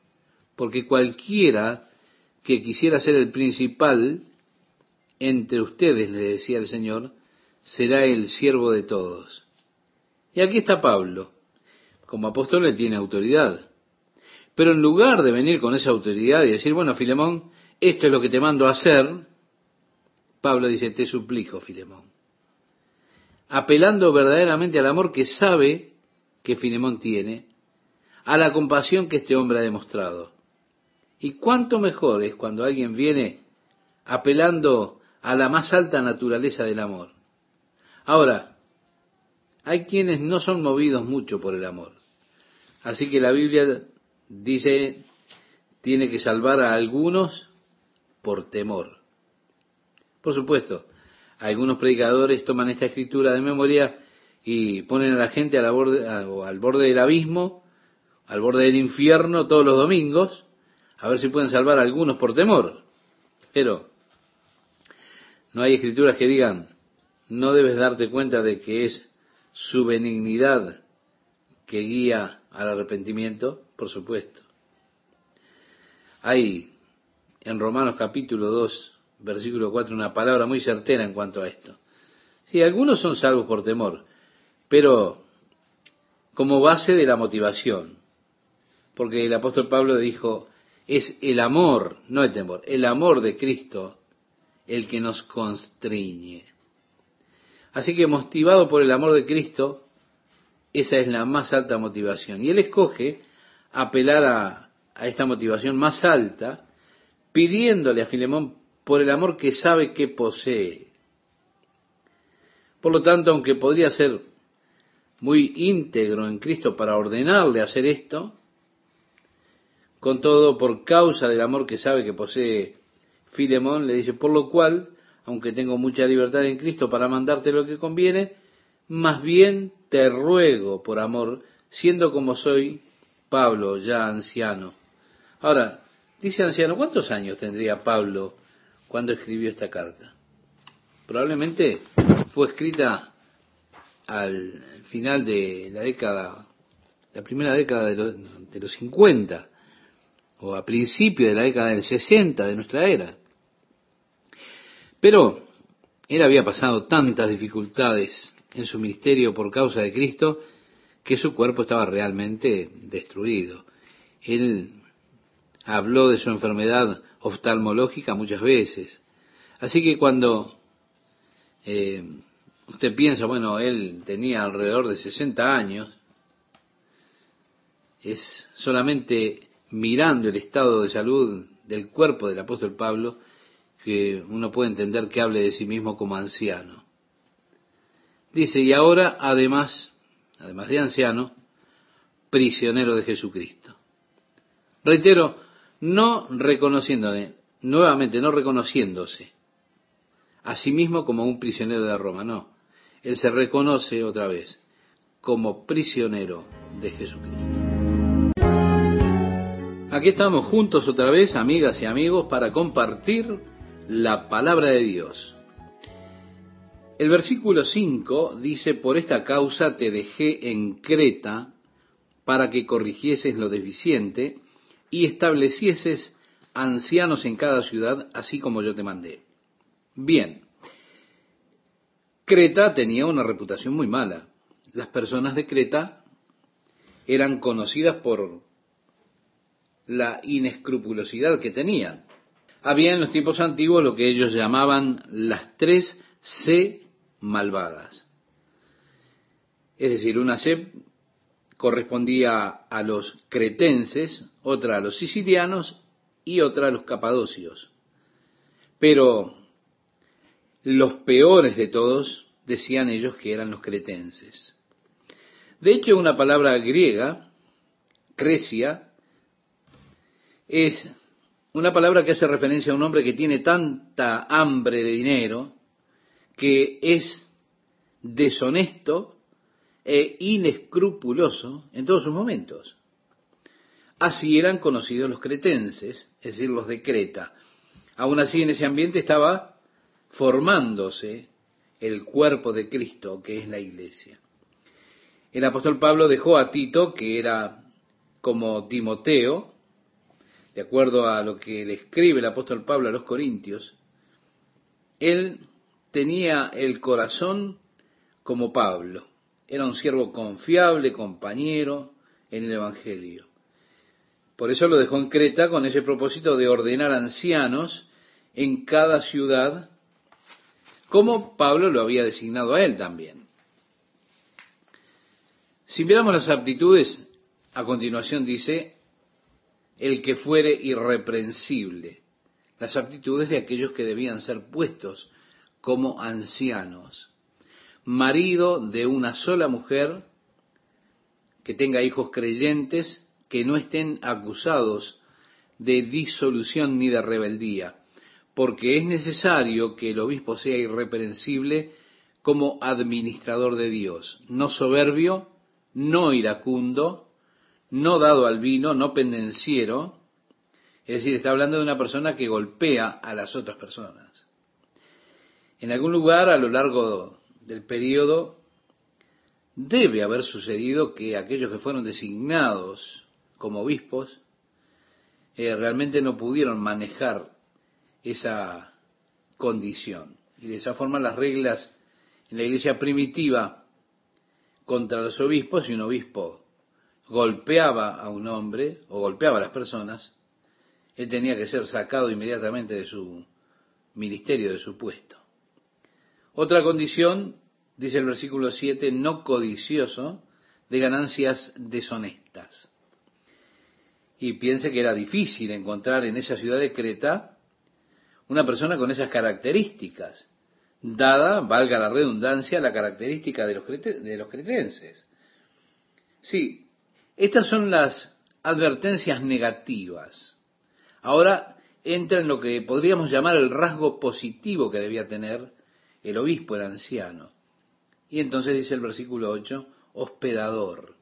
Porque cualquiera que quisiera ser el principal entre ustedes, le decía el Señor, será el siervo de todos. Y aquí está Pablo. Como apóstol le tiene autoridad. Pero en lugar de venir con esa autoridad y decir, bueno, Filemón, esto es lo que te mando a hacer, Pablo dice, te suplico, Filemón. Apelando verdaderamente al amor que sabe que Filemón tiene, a la compasión que este hombre ha demostrado. Y cuánto mejor es cuando alguien viene apelando a la más alta naturaleza del amor. Ahora, hay quienes no son movidos mucho por el amor. Así que la Biblia dice, tiene que salvar a algunos por temor. Por supuesto, algunos predicadores toman esta escritura de memoria y ponen a la gente al borde, del abismo, al borde del infierno todos los domingos, a ver si pueden salvar a algunos por temor. Pero no hay escrituras que digan, no debes darte cuenta de que es su benignidad que guía al arrepentimiento, por supuesto. Hay en Romanos capítulo 2, versículo 4, una palabra muy certera en cuanto a esto. Sí, algunos son salvos por temor, pero como base de la motivación. Porque el apóstol Pablo dijo, es el amor, no el temor, el amor de Cristo el que nos constriñe. Así que motivado por el amor de Cristo, esa es la más alta motivación. Y él escoge apelar a, a esta motivación más alta, pidiéndole a Filemón por el amor que sabe que posee. Por lo tanto, aunque podría ser muy íntegro en Cristo para ordenarle hacer esto, con todo por causa del amor que sabe que posee Filemón, le dice, por lo cual, aunque tengo mucha libertad en Cristo para mandarte lo que conviene, más bien te ruego por amor, siendo como soy Pablo, ya anciano. Ahora, dice anciano, ¿cuántos años tendría Pablo cuando escribió esta carta? Probablemente fue escrita al final de la década, la primera década de los, de los 50, o a principio de la década del 60 de nuestra era. Pero él había pasado tantas dificultades en su ministerio por causa de Cristo que su cuerpo estaba realmente destruido. Él habló de su enfermedad oftalmológica muchas veces. Así que cuando eh, usted piensa, bueno, él tenía alrededor de 60 años, es solamente mirando el estado de salud del cuerpo del apóstol Pablo que uno puede entender que hable de sí mismo como anciano. Dice, y ahora además, además de anciano, prisionero de Jesucristo. Reitero, no reconociéndole, nuevamente no reconociéndose a sí mismo como un prisionero de Roma, no. Él se reconoce otra vez como prisionero de Jesucristo. Aquí estamos juntos otra vez, amigas y amigos, para compartir la palabra de Dios. El versículo 5 dice, por esta causa te dejé en Creta para que corrigieses lo deficiente y establecieses ancianos en cada ciudad, así como yo te mandé. Bien, Creta tenía una reputación muy mala. Las personas de Creta eran conocidas por la inescrupulosidad que tenían había en los tiempos antiguos lo que ellos llamaban las tres C malvadas. Es decir, una C correspondía a los cretenses, otra a los sicilianos y otra a los capadocios. Pero los peores de todos decían ellos que eran los cretenses. De hecho, una palabra griega, crecia, es una palabra que hace referencia a un hombre que tiene tanta hambre de dinero que es deshonesto e inescrupuloso en todos sus momentos. Así eran conocidos los cretenses, es decir, los de Creta. Aún así, en ese ambiente estaba formándose el cuerpo de Cristo, que es la iglesia. El apóstol Pablo dejó a Tito, que era como Timoteo, de acuerdo a lo que le escribe el apóstol Pablo a los Corintios, él tenía el corazón como Pablo. Era un siervo confiable, compañero en el Evangelio. Por eso lo dejó en Creta con ese propósito de ordenar ancianos en cada ciudad, como Pablo lo había designado a él también. Si miramos las aptitudes, a continuación dice, el que fuere irreprensible, las actitudes de aquellos que debían ser puestos como ancianos, marido de una sola mujer, que tenga hijos creyentes, que no estén acusados de disolución ni de rebeldía, porque es necesario que el obispo sea irreprensible como administrador de Dios, no soberbio, no iracundo, no dado al vino, no pendenciero, Es decir, está hablando de una persona que golpea a las otras personas. En algún lugar a lo largo del periodo debe haber sucedido que aquellos que fueron designados como obispos eh, realmente no pudieron manejar esa condición. Y de esa forma las reglas en la iglesia primitiva contra los obispos, si un obispo golpeaba a un hombre o golpeaba a las personas, él tenía que ser sacado inmediatamente de su ministerio, de su puesto. Otra condición, dice el versículo 7, no codicioso de ganancias deshonestas. Y piense que era difícil encontrar en esa ciudad de Creta una persona con esas características, dada, valga la redundancia, la característica de los, de los cretenses. Sí, estas son las advertencias negativas. Ahora entra en lo que podríamos llamar el rasgo positivo que debía tener el obispo, el anciano. Y entonces dice el versículo 8, hospedador.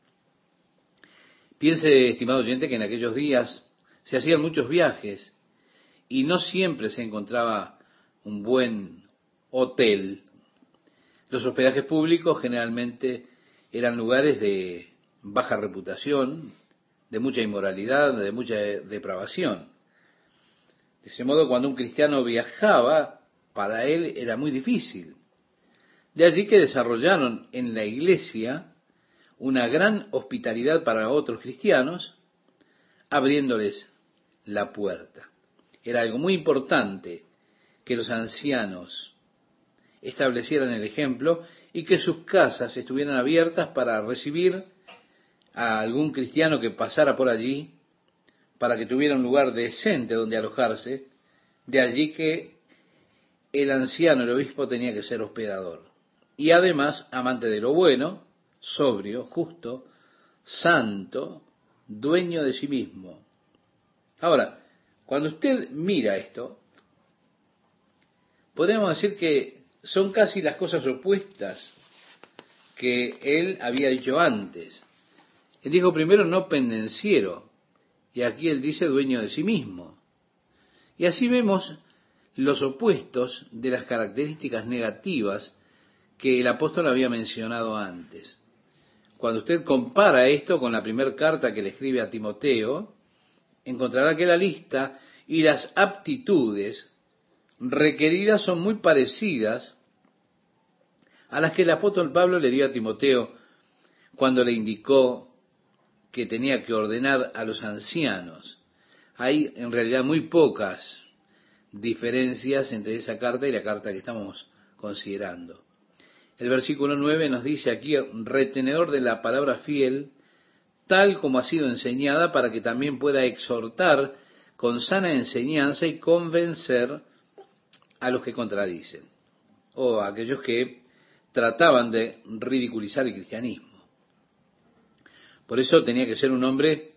Piense, estimado oyente, que en aquellos días se hacían muchos viajes y no siempre se encontraba un buen hotel. Los hospedajes públicos generalmente eran lugares de baja reputación, de mucha inmoralidad, de mucha depravación. De ese modo, cuando un cristiano viajaba, para él era muy difícil. De allí que desarrollaron en la iglesia una gran hospitalidad para otros cristianos, abriéndoles la puerta. Era algo muy importante que los ancianos establecieran el ejemplo y que sus casas estuvieran abiertas para recibir a algún cristiano que pasara por allí, para que tuviera un lugar decente donde alojarse, de allí que el anciano, el obispo, tenía que ser hospedador. Y además amante de lo bueno, sobrio, justo, santo, dueño de sí mismo. Ahora, cuando usted mira esto, podemos decir que son casi las cosas opuestas que él había dicho antes. Él dijo primero no pendenciero, y aquí él dice dueño de sí mismo. Y así vemos los opuestos de las características negativas que el apóstol había mencionado antes. Cuando usted compara esto con la primera carta que le escribe a Timoteo, encontrará que la lista y las aptitudes requeridas son muy parecidas a las que el apóstol Pablo le dio a Timoteo cuando le indicó que tenía que ordenar a los ancianos. Hay en realidad muy pocas diferencias entre esa carta y la carta que estamos considerando. El versículo 9 nos dice aquí, retenedor de la palabra fiel, tal como ha sido enseñada, para que también pueda exhortar con sana enseñanza y convencer a los que contradicen, o a aquellos que trataban de ridiculizar el cristianismo. Por eso tenía que ser un hombre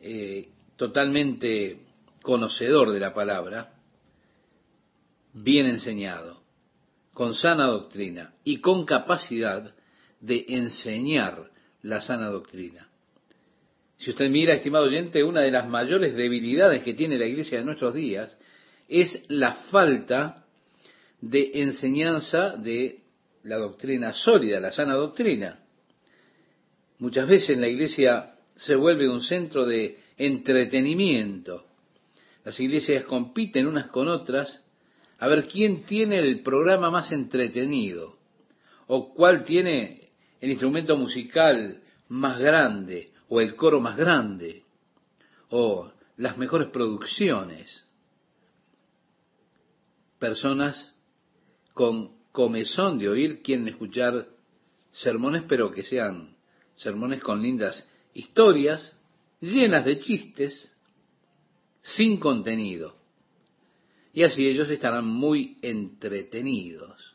eh, totalmente conocedor de la palabra, bien enseñado, con sana doctrina y con capacidad de enseñar la sana doctrina. Si usted mira, estimado oyente, una de las mayores debilidades que tiene la iglesia de nuestros días es la falta de enseñanza de la doctrina sólida, la sana doctrina. Muchas veces la iglesia se vuelve un centro de entretenimiento. Las iglesias compiten unas con otras. A ver quién tiene el programa más entretenido o cuál tiene el instrumento musical más grande o el coro más grande o las mejores producciones. Personas con comezón de oír quieren escuchar sermones pero que sean sermones con lindas historias, llenas de chistes, sin contenido. Y así ellos estarán muy entretenidos.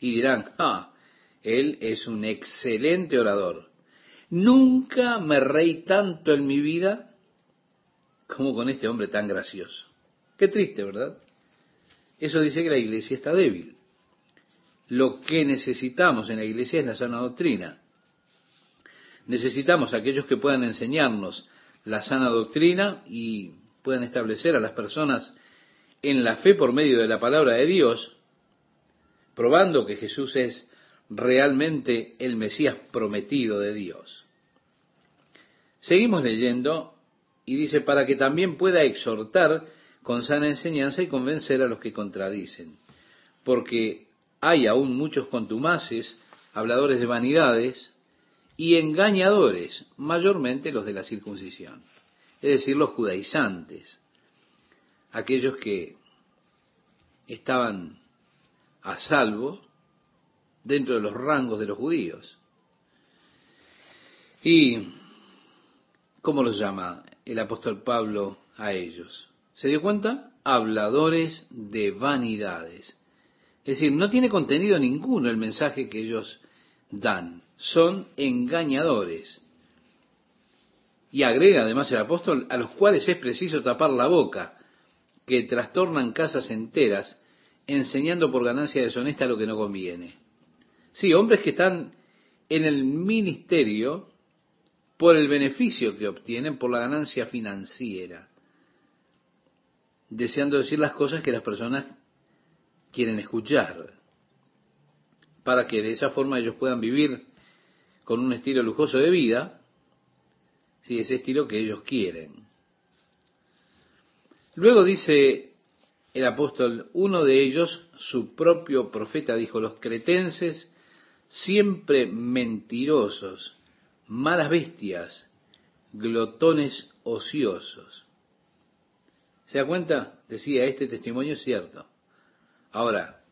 Y dirán, ah, él es un excelente orador. Nunca me reí tanto en mi vida como con este hombre tan gracioso. Qué triste, ¿verdad? Eso dice que la iglesia está débil. Lo que necesitamos en la iglesia es la sana doctrina. Necesitamos aquellos que puedan enseñarnos la sana doctrina y puedan establecer a las personas en la fe por medio de la palabra de Dios, probando que Jesús es realmente el Mesías prometido de Dios. Seguimos leyendo y dice, para que también pueda exhortar con sana enseñanza y convencer a los que contradicen, porque hay aún muchos contumaces, habladores de vanidades y engañadores, mayormente los de la circuncisión, es decir, los judaizantes, aquellos que estaban a salvo dentro de los rangos de los judíos. ¿Y cómo los llama el apóstol Pablo a ellos? ¿Se dio cuenta? Habladores de vanidades. Es decir, no tiene contenido ninguno el mensaje que ellos dan. Son engañadores. Y agrega además el apóstol, a los cuales es preciso tapar la boca, que trastornan casas enteras, enseñando por ganancia deshonesta lo que no conviene. Sí, hombres que están en el ministerio por el beneficio que obtienen, por la ganancia financiera, deseando decir las cosas que las personas quieren escuchar, para que de esa forma ellos puedan vivir con un estilo lujoso de vida, si ese estilo que ellos quieren. Luego dice el apóstol, uno de ellos, su propio profeta, dijo, los cretenses siempre mentirosos, malas bestias, glotones ociosos. ¿Se da cuenta? Decía, este testimonio es cierto. Ahora,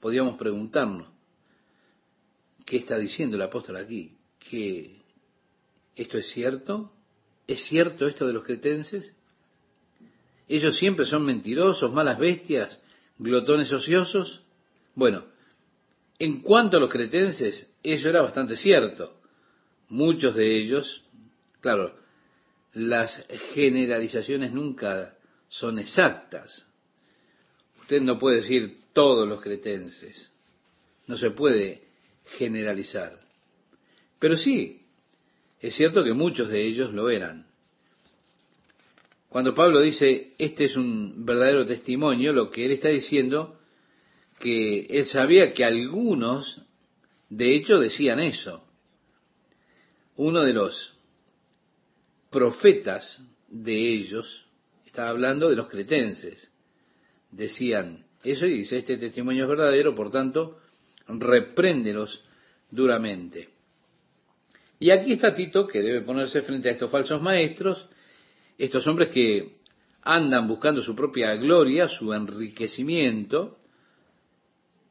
podríamos preguntarnos, ¿qué está diciendo el apóstol aquí? ¿Que esto es cierto? ¿Es cierto esto de los cretenses? ¿Ellos siempre son mentirosos, malas bestias, glotones ociosos? Bueno, en cuanto a los cretenses, eso era bastante cierto. Muchos de ellos, claro, las generalizaciones nunca son exactas. Usted no puede decir todos los cretenses. No se puede generalizar. Pero sí, es cierto que muchos de ellos lo eran. Cuando Pablo dice, este es un verdadero testimonio, lo que él está diciendo que él sabía que algunos, de hecho, decían eso. Uno de los profetas de ellos estaba hablando de los cretenses. Decían eso y dice, este testimonio es verdadero, por tanto, repréndelos duramente. Y aquí está Tito, que debe ponerse frente a estos falsos maestros, estos hombres que andan buscando su propia gloria, su enriquecimiento,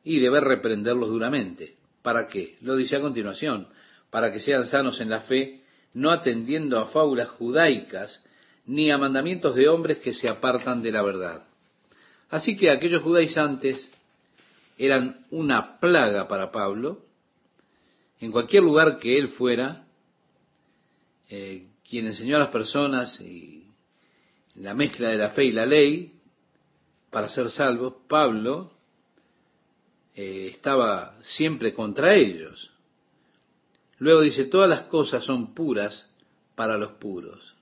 y debe reprenderlos duramente. ¿Para qué? Lo dice a continuación, para que sean sanos en la fe, no atendiendo a fábulas judaicas, ni a mandamientos de hombres que se apartan de la verdad. Así que aquellos judaizantes eran una plaga para Pablo. En cualquier lugar que él fuera, eh, quien enseñó a las personas y la mezcla de la fe y la ley para ser salvos, Pablo eh, estaba siempre contra ellos. Luego dice, todas las cosas son puras para los puros.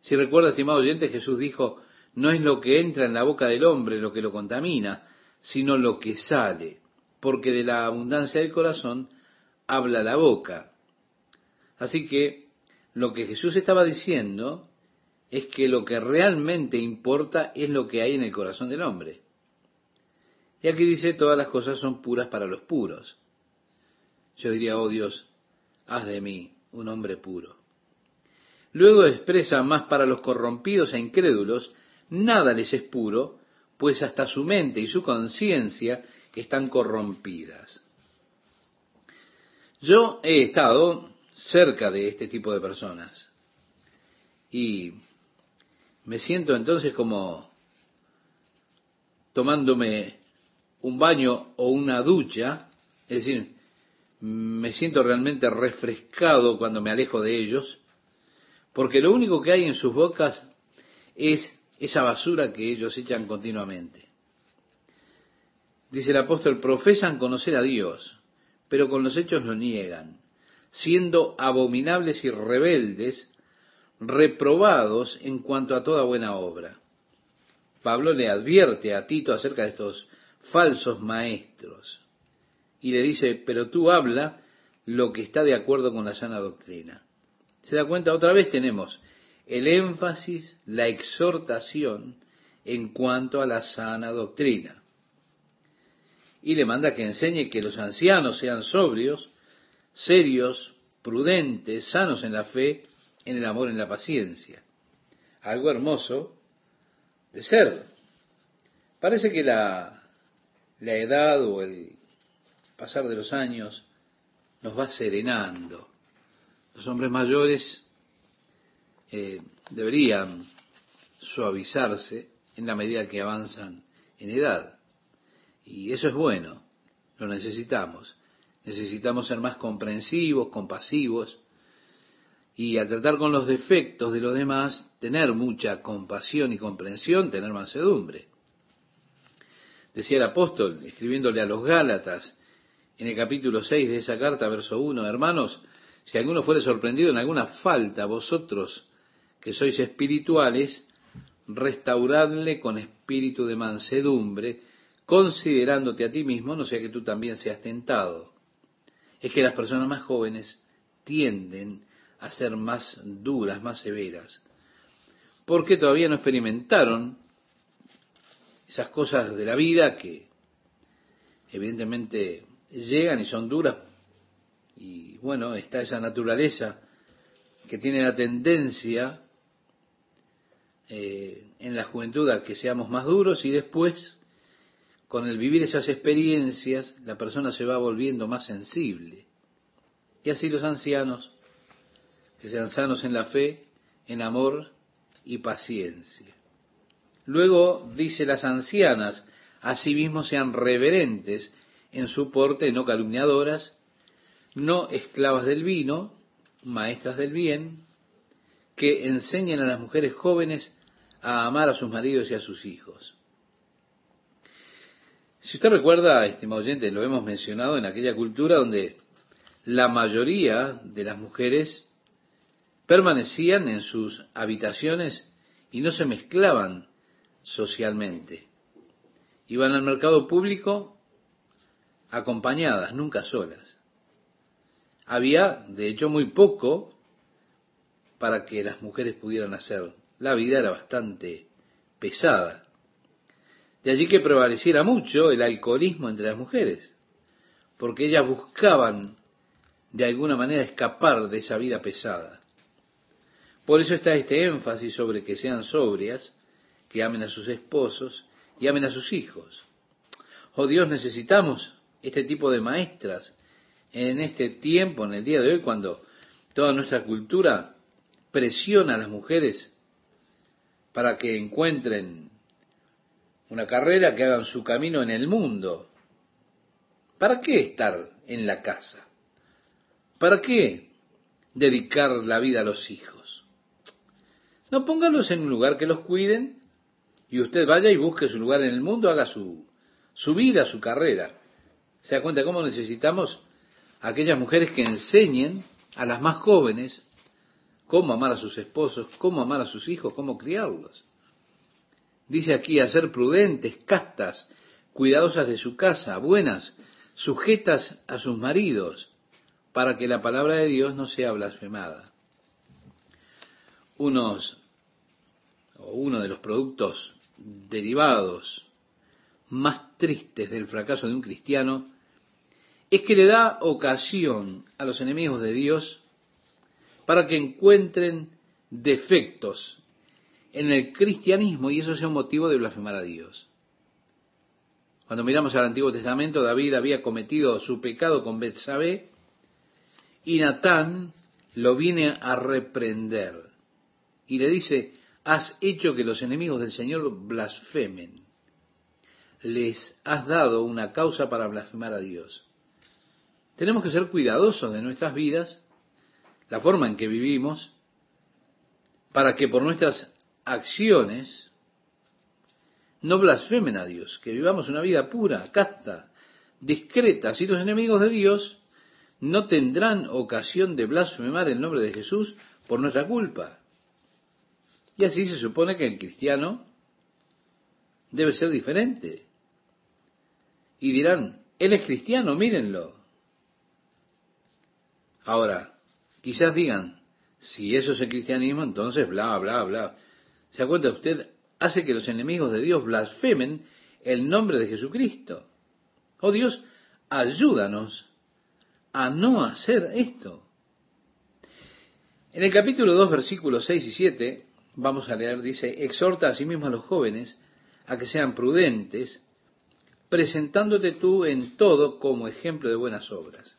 Si recuerda, estimado oyente, Jesús dijo, no es lo que entra en la boca del hombre lo que lo contamina, sino lo que sale, porque de la abundancia del corazón habla la boca. Así que lo que Jesús estaba diciendo es que lo que realmente importa es lo que hay en el corazón del hombre. Y aquí dice, todas las cosas son puras para los puros. Yo diría, oh Dios, haz de mí un hombre puro. Luego expresa más para los corrompidos e incrédulos, nada les es puro, pues hasta su mente y su conciencia están corrompidas. Yo he estado cerca de este tipo de personas y me siento entonces como tomándome un baño o una ducha, es decir, me siento realmente refrescado cuando me alejo de ellos, porque lo único que hay en sus bocas es esa basura que ellos echan continuamente. Dice el apóstol, profesan conocer a Dios, pero con los hechos lo niegan, siendo abominables y rebeldes, reprobados en cuanto a toda buena obra. Pablo le advierte a Tito acerca de estos falsos maestros y le dice, pero tú habla lo que está de acuerdo con la sana doctrina. Se da cuenta, otra vez tenemos el énfasis, la exhortación en cuanto a la sana doctrina. Y le manda que enseñe que los ancianos sean sobrios, serios, prudentes, sanos en la fe, en el amor, en la paciencia. Algo hermoso de ser. Parece que la, la edad o el pasar de los años nos va serenando. Los hombres mayores eh, deberían suavizarse en la medida que avanzan en edad. Y eso es bueno, lo necesitamos. Necesitamos ser más comprensivos, compasivos, y al tratar con los defectos de los demás, tener mucha compasión y comprensión, tener mansedumbre. Decía el apóstol, escribiéndole a los Gálatas, en el capítulo 6 de esa carta, verso 1, hermanos, si alguno fuere sorprendido en alguna falta, vosotros que sois espirituales, restauradle con espíritu de mansedumbre, considerándote a ti mismo, no sea que tú también seas tentado. Es que las personas más jóvenes tienden a ser más duras, más severas, porque todavía no experimentaron esas cosas de la vida que evidentemente llegan y son duras. Y bueno, está esa naturaleza que tiene la tendencia eh, en la juventud a que seamos más duros y después, con el vivir esas experiencias, la persona se va volviendo más sensible. Y así los ancianos, que sean sanos en la fe, en amor y paciencia. Luego dice las ancianas, asimismo sean reverentes en su porte, no calumniadoras, no esclavas del vino, maestras del bien, que enseñen a las mujeres jóvenes a amar a sus maridos y a sus hijos. Si usted recuerda, estimado oyente, lo hemos mencionado en aquella cultura donde la mayoría de las mujeres permanecían en sus habitaciones y no se mezclaban socialmente. Iban al mercado público acompañadas, nunca solas. Había, de hecho, muy poco para que las mujeres pudieran hacer. La vida era bastante pesada. De allí que prevaleciera mucho el alcoholismo entre las mujeres, porque ellas buscaban de alguna manera escapar de esa vida pesada. Por eso está este énfasis sobre que sean sobrias, que amen a sus esposos y amen a sus hijos. Oh Dios, necesitamos este tipo de maestras en este tiempo, en el día de hoy, cuando toda nuestra cultura presiona a las mujeres para que encuentren una carrera, que hagan su camino en el mundo. ¿Para qué estar en la casa? ¿Para qué dedicar la vida a los hijos? No póngalos en un lugar que los cuiden y usted vaya y busque su lugar en el mundo, haga su, su vida, su carrera. ¿Se da cuenta cómo necesitamos aquellas mujeres que enseñen a las más jóvenes cómo amar a sus esposos, cómo amar a sus hijos, cómo criarlos. Dice aquí a ser prudentes, castas, cuidadosas de su casa, buenas, sujetas a sus maridos, para que la palabra de Dios no sea blasfemada. Unos, o uno de los productos derivados más tristes del fracaso de un cristiano es que le da ocasión a los enemigos de Dios para que encuentren defectos en el cristianismo y eso sea un motivo de blasfemar a Dios. Cuando miramos al Antiguo Testamento, David había cometido su pecado con Betsabé y Natán lo viene a reprender y le dice, has hecho que los enemigos del Señor blasfemen. Les has dado una causa para blasfemar a Dios. Tenemos que ser cuidadosos de nuestras vidas la forma en que vivimos, para que por nuestras acciones no blasfemen a Dios, que vivamos una vida pura, casta, discreta. Si los enemigos de Dios no tendrán ocasión de blasfemar el nombre de Jesús por nuestra culpa. Y así se supone que el cristiano debe ser diferente. Y dirán, él es cristiano, mírenlo. Ahora, quizás digan, si eso es el cristianismo, entonces bla, bla, bla. ¿Se da cuenta? Usted hace que los enemigos de Dios blasfemen el nombre de Jesucristo. Oh Dios, ayúdanos a no hacer esto. En el capítulo 2, versículos 6 y 7, vamos a leer, dice, exhorta a sí mismo a los jóvenes a que sean prudentes, presentándote tú en todo como ejemplo de buenas obras.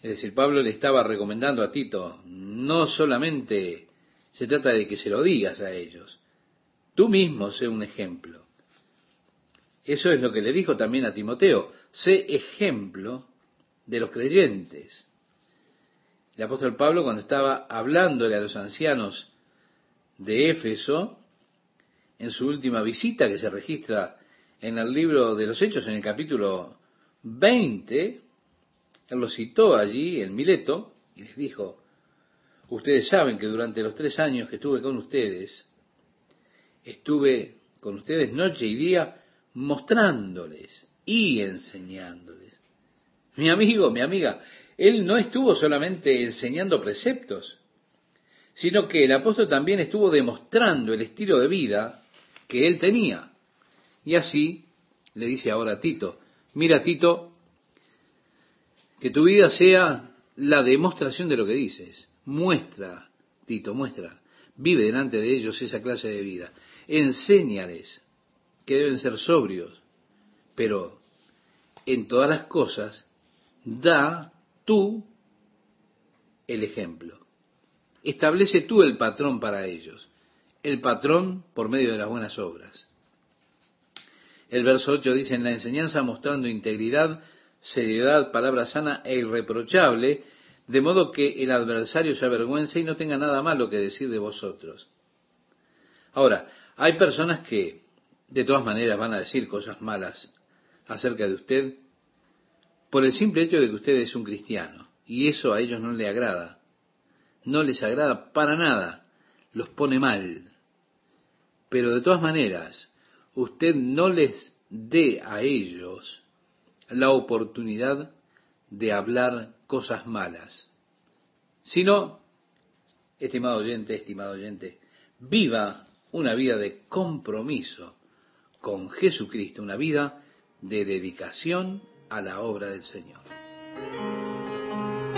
Es decir, Pablo le estaba recomendando a Tito, no solamente se trata de que se lo digas a ellos, tú mismo sé un ejemplo. Eso es lo que le dijo también a Timoteo, sé ejemplo de los creyentes. El apóstol Pablo cuando estaba hablándole a los ancianos de Éfeso, en su última visita que se registra en el libro de los Hechos, en el capítulo 20, él lo citó allí en Mileto y les dijo, ustedes saben que durante los tres años que estuve con ustedes, estuve con ustedes noche y día mostrándoles y enseñándoles. Mi amigo, mi amiga, él no estuvo solamente enseñando preceptos, sino que el apóstol también estuvo demostrando el estilo de vida que él tenía. Y así le dice ahora a Tito, mira Tito, que tu vida sea la demostración de lo que dices. Muestra, Tito, muestra. Vive delante de ellos esa clase de vida. Enséñales que deben ser sobrios, pero en todas las cosas da tú el ejemplo. Establece tú el patrón para ellos, el patrón por medio de las buenas obras. El verso 8 dice, en la enseñanza mostrando integridad, seriedad, palabra sana e irreprochable, de modo que el adversario se avergüence y no tenga nada malo que decir de vosotros. Ahora, hay personas que de todas maneras van a decir cosas malas acerca de usted por el simple hecho de que usted es un cristiano. Y eso a ellos no les agrada. No les agrada para nada. Los pone mal. Pero de todas maneras, usted no les dé a ellos la oportunidad de hablar cosas malas, sino, estimado oyente, estimado oyente, viva una vida de compromiso con Jesucristo, una vida de dedicación a la obra del Señor.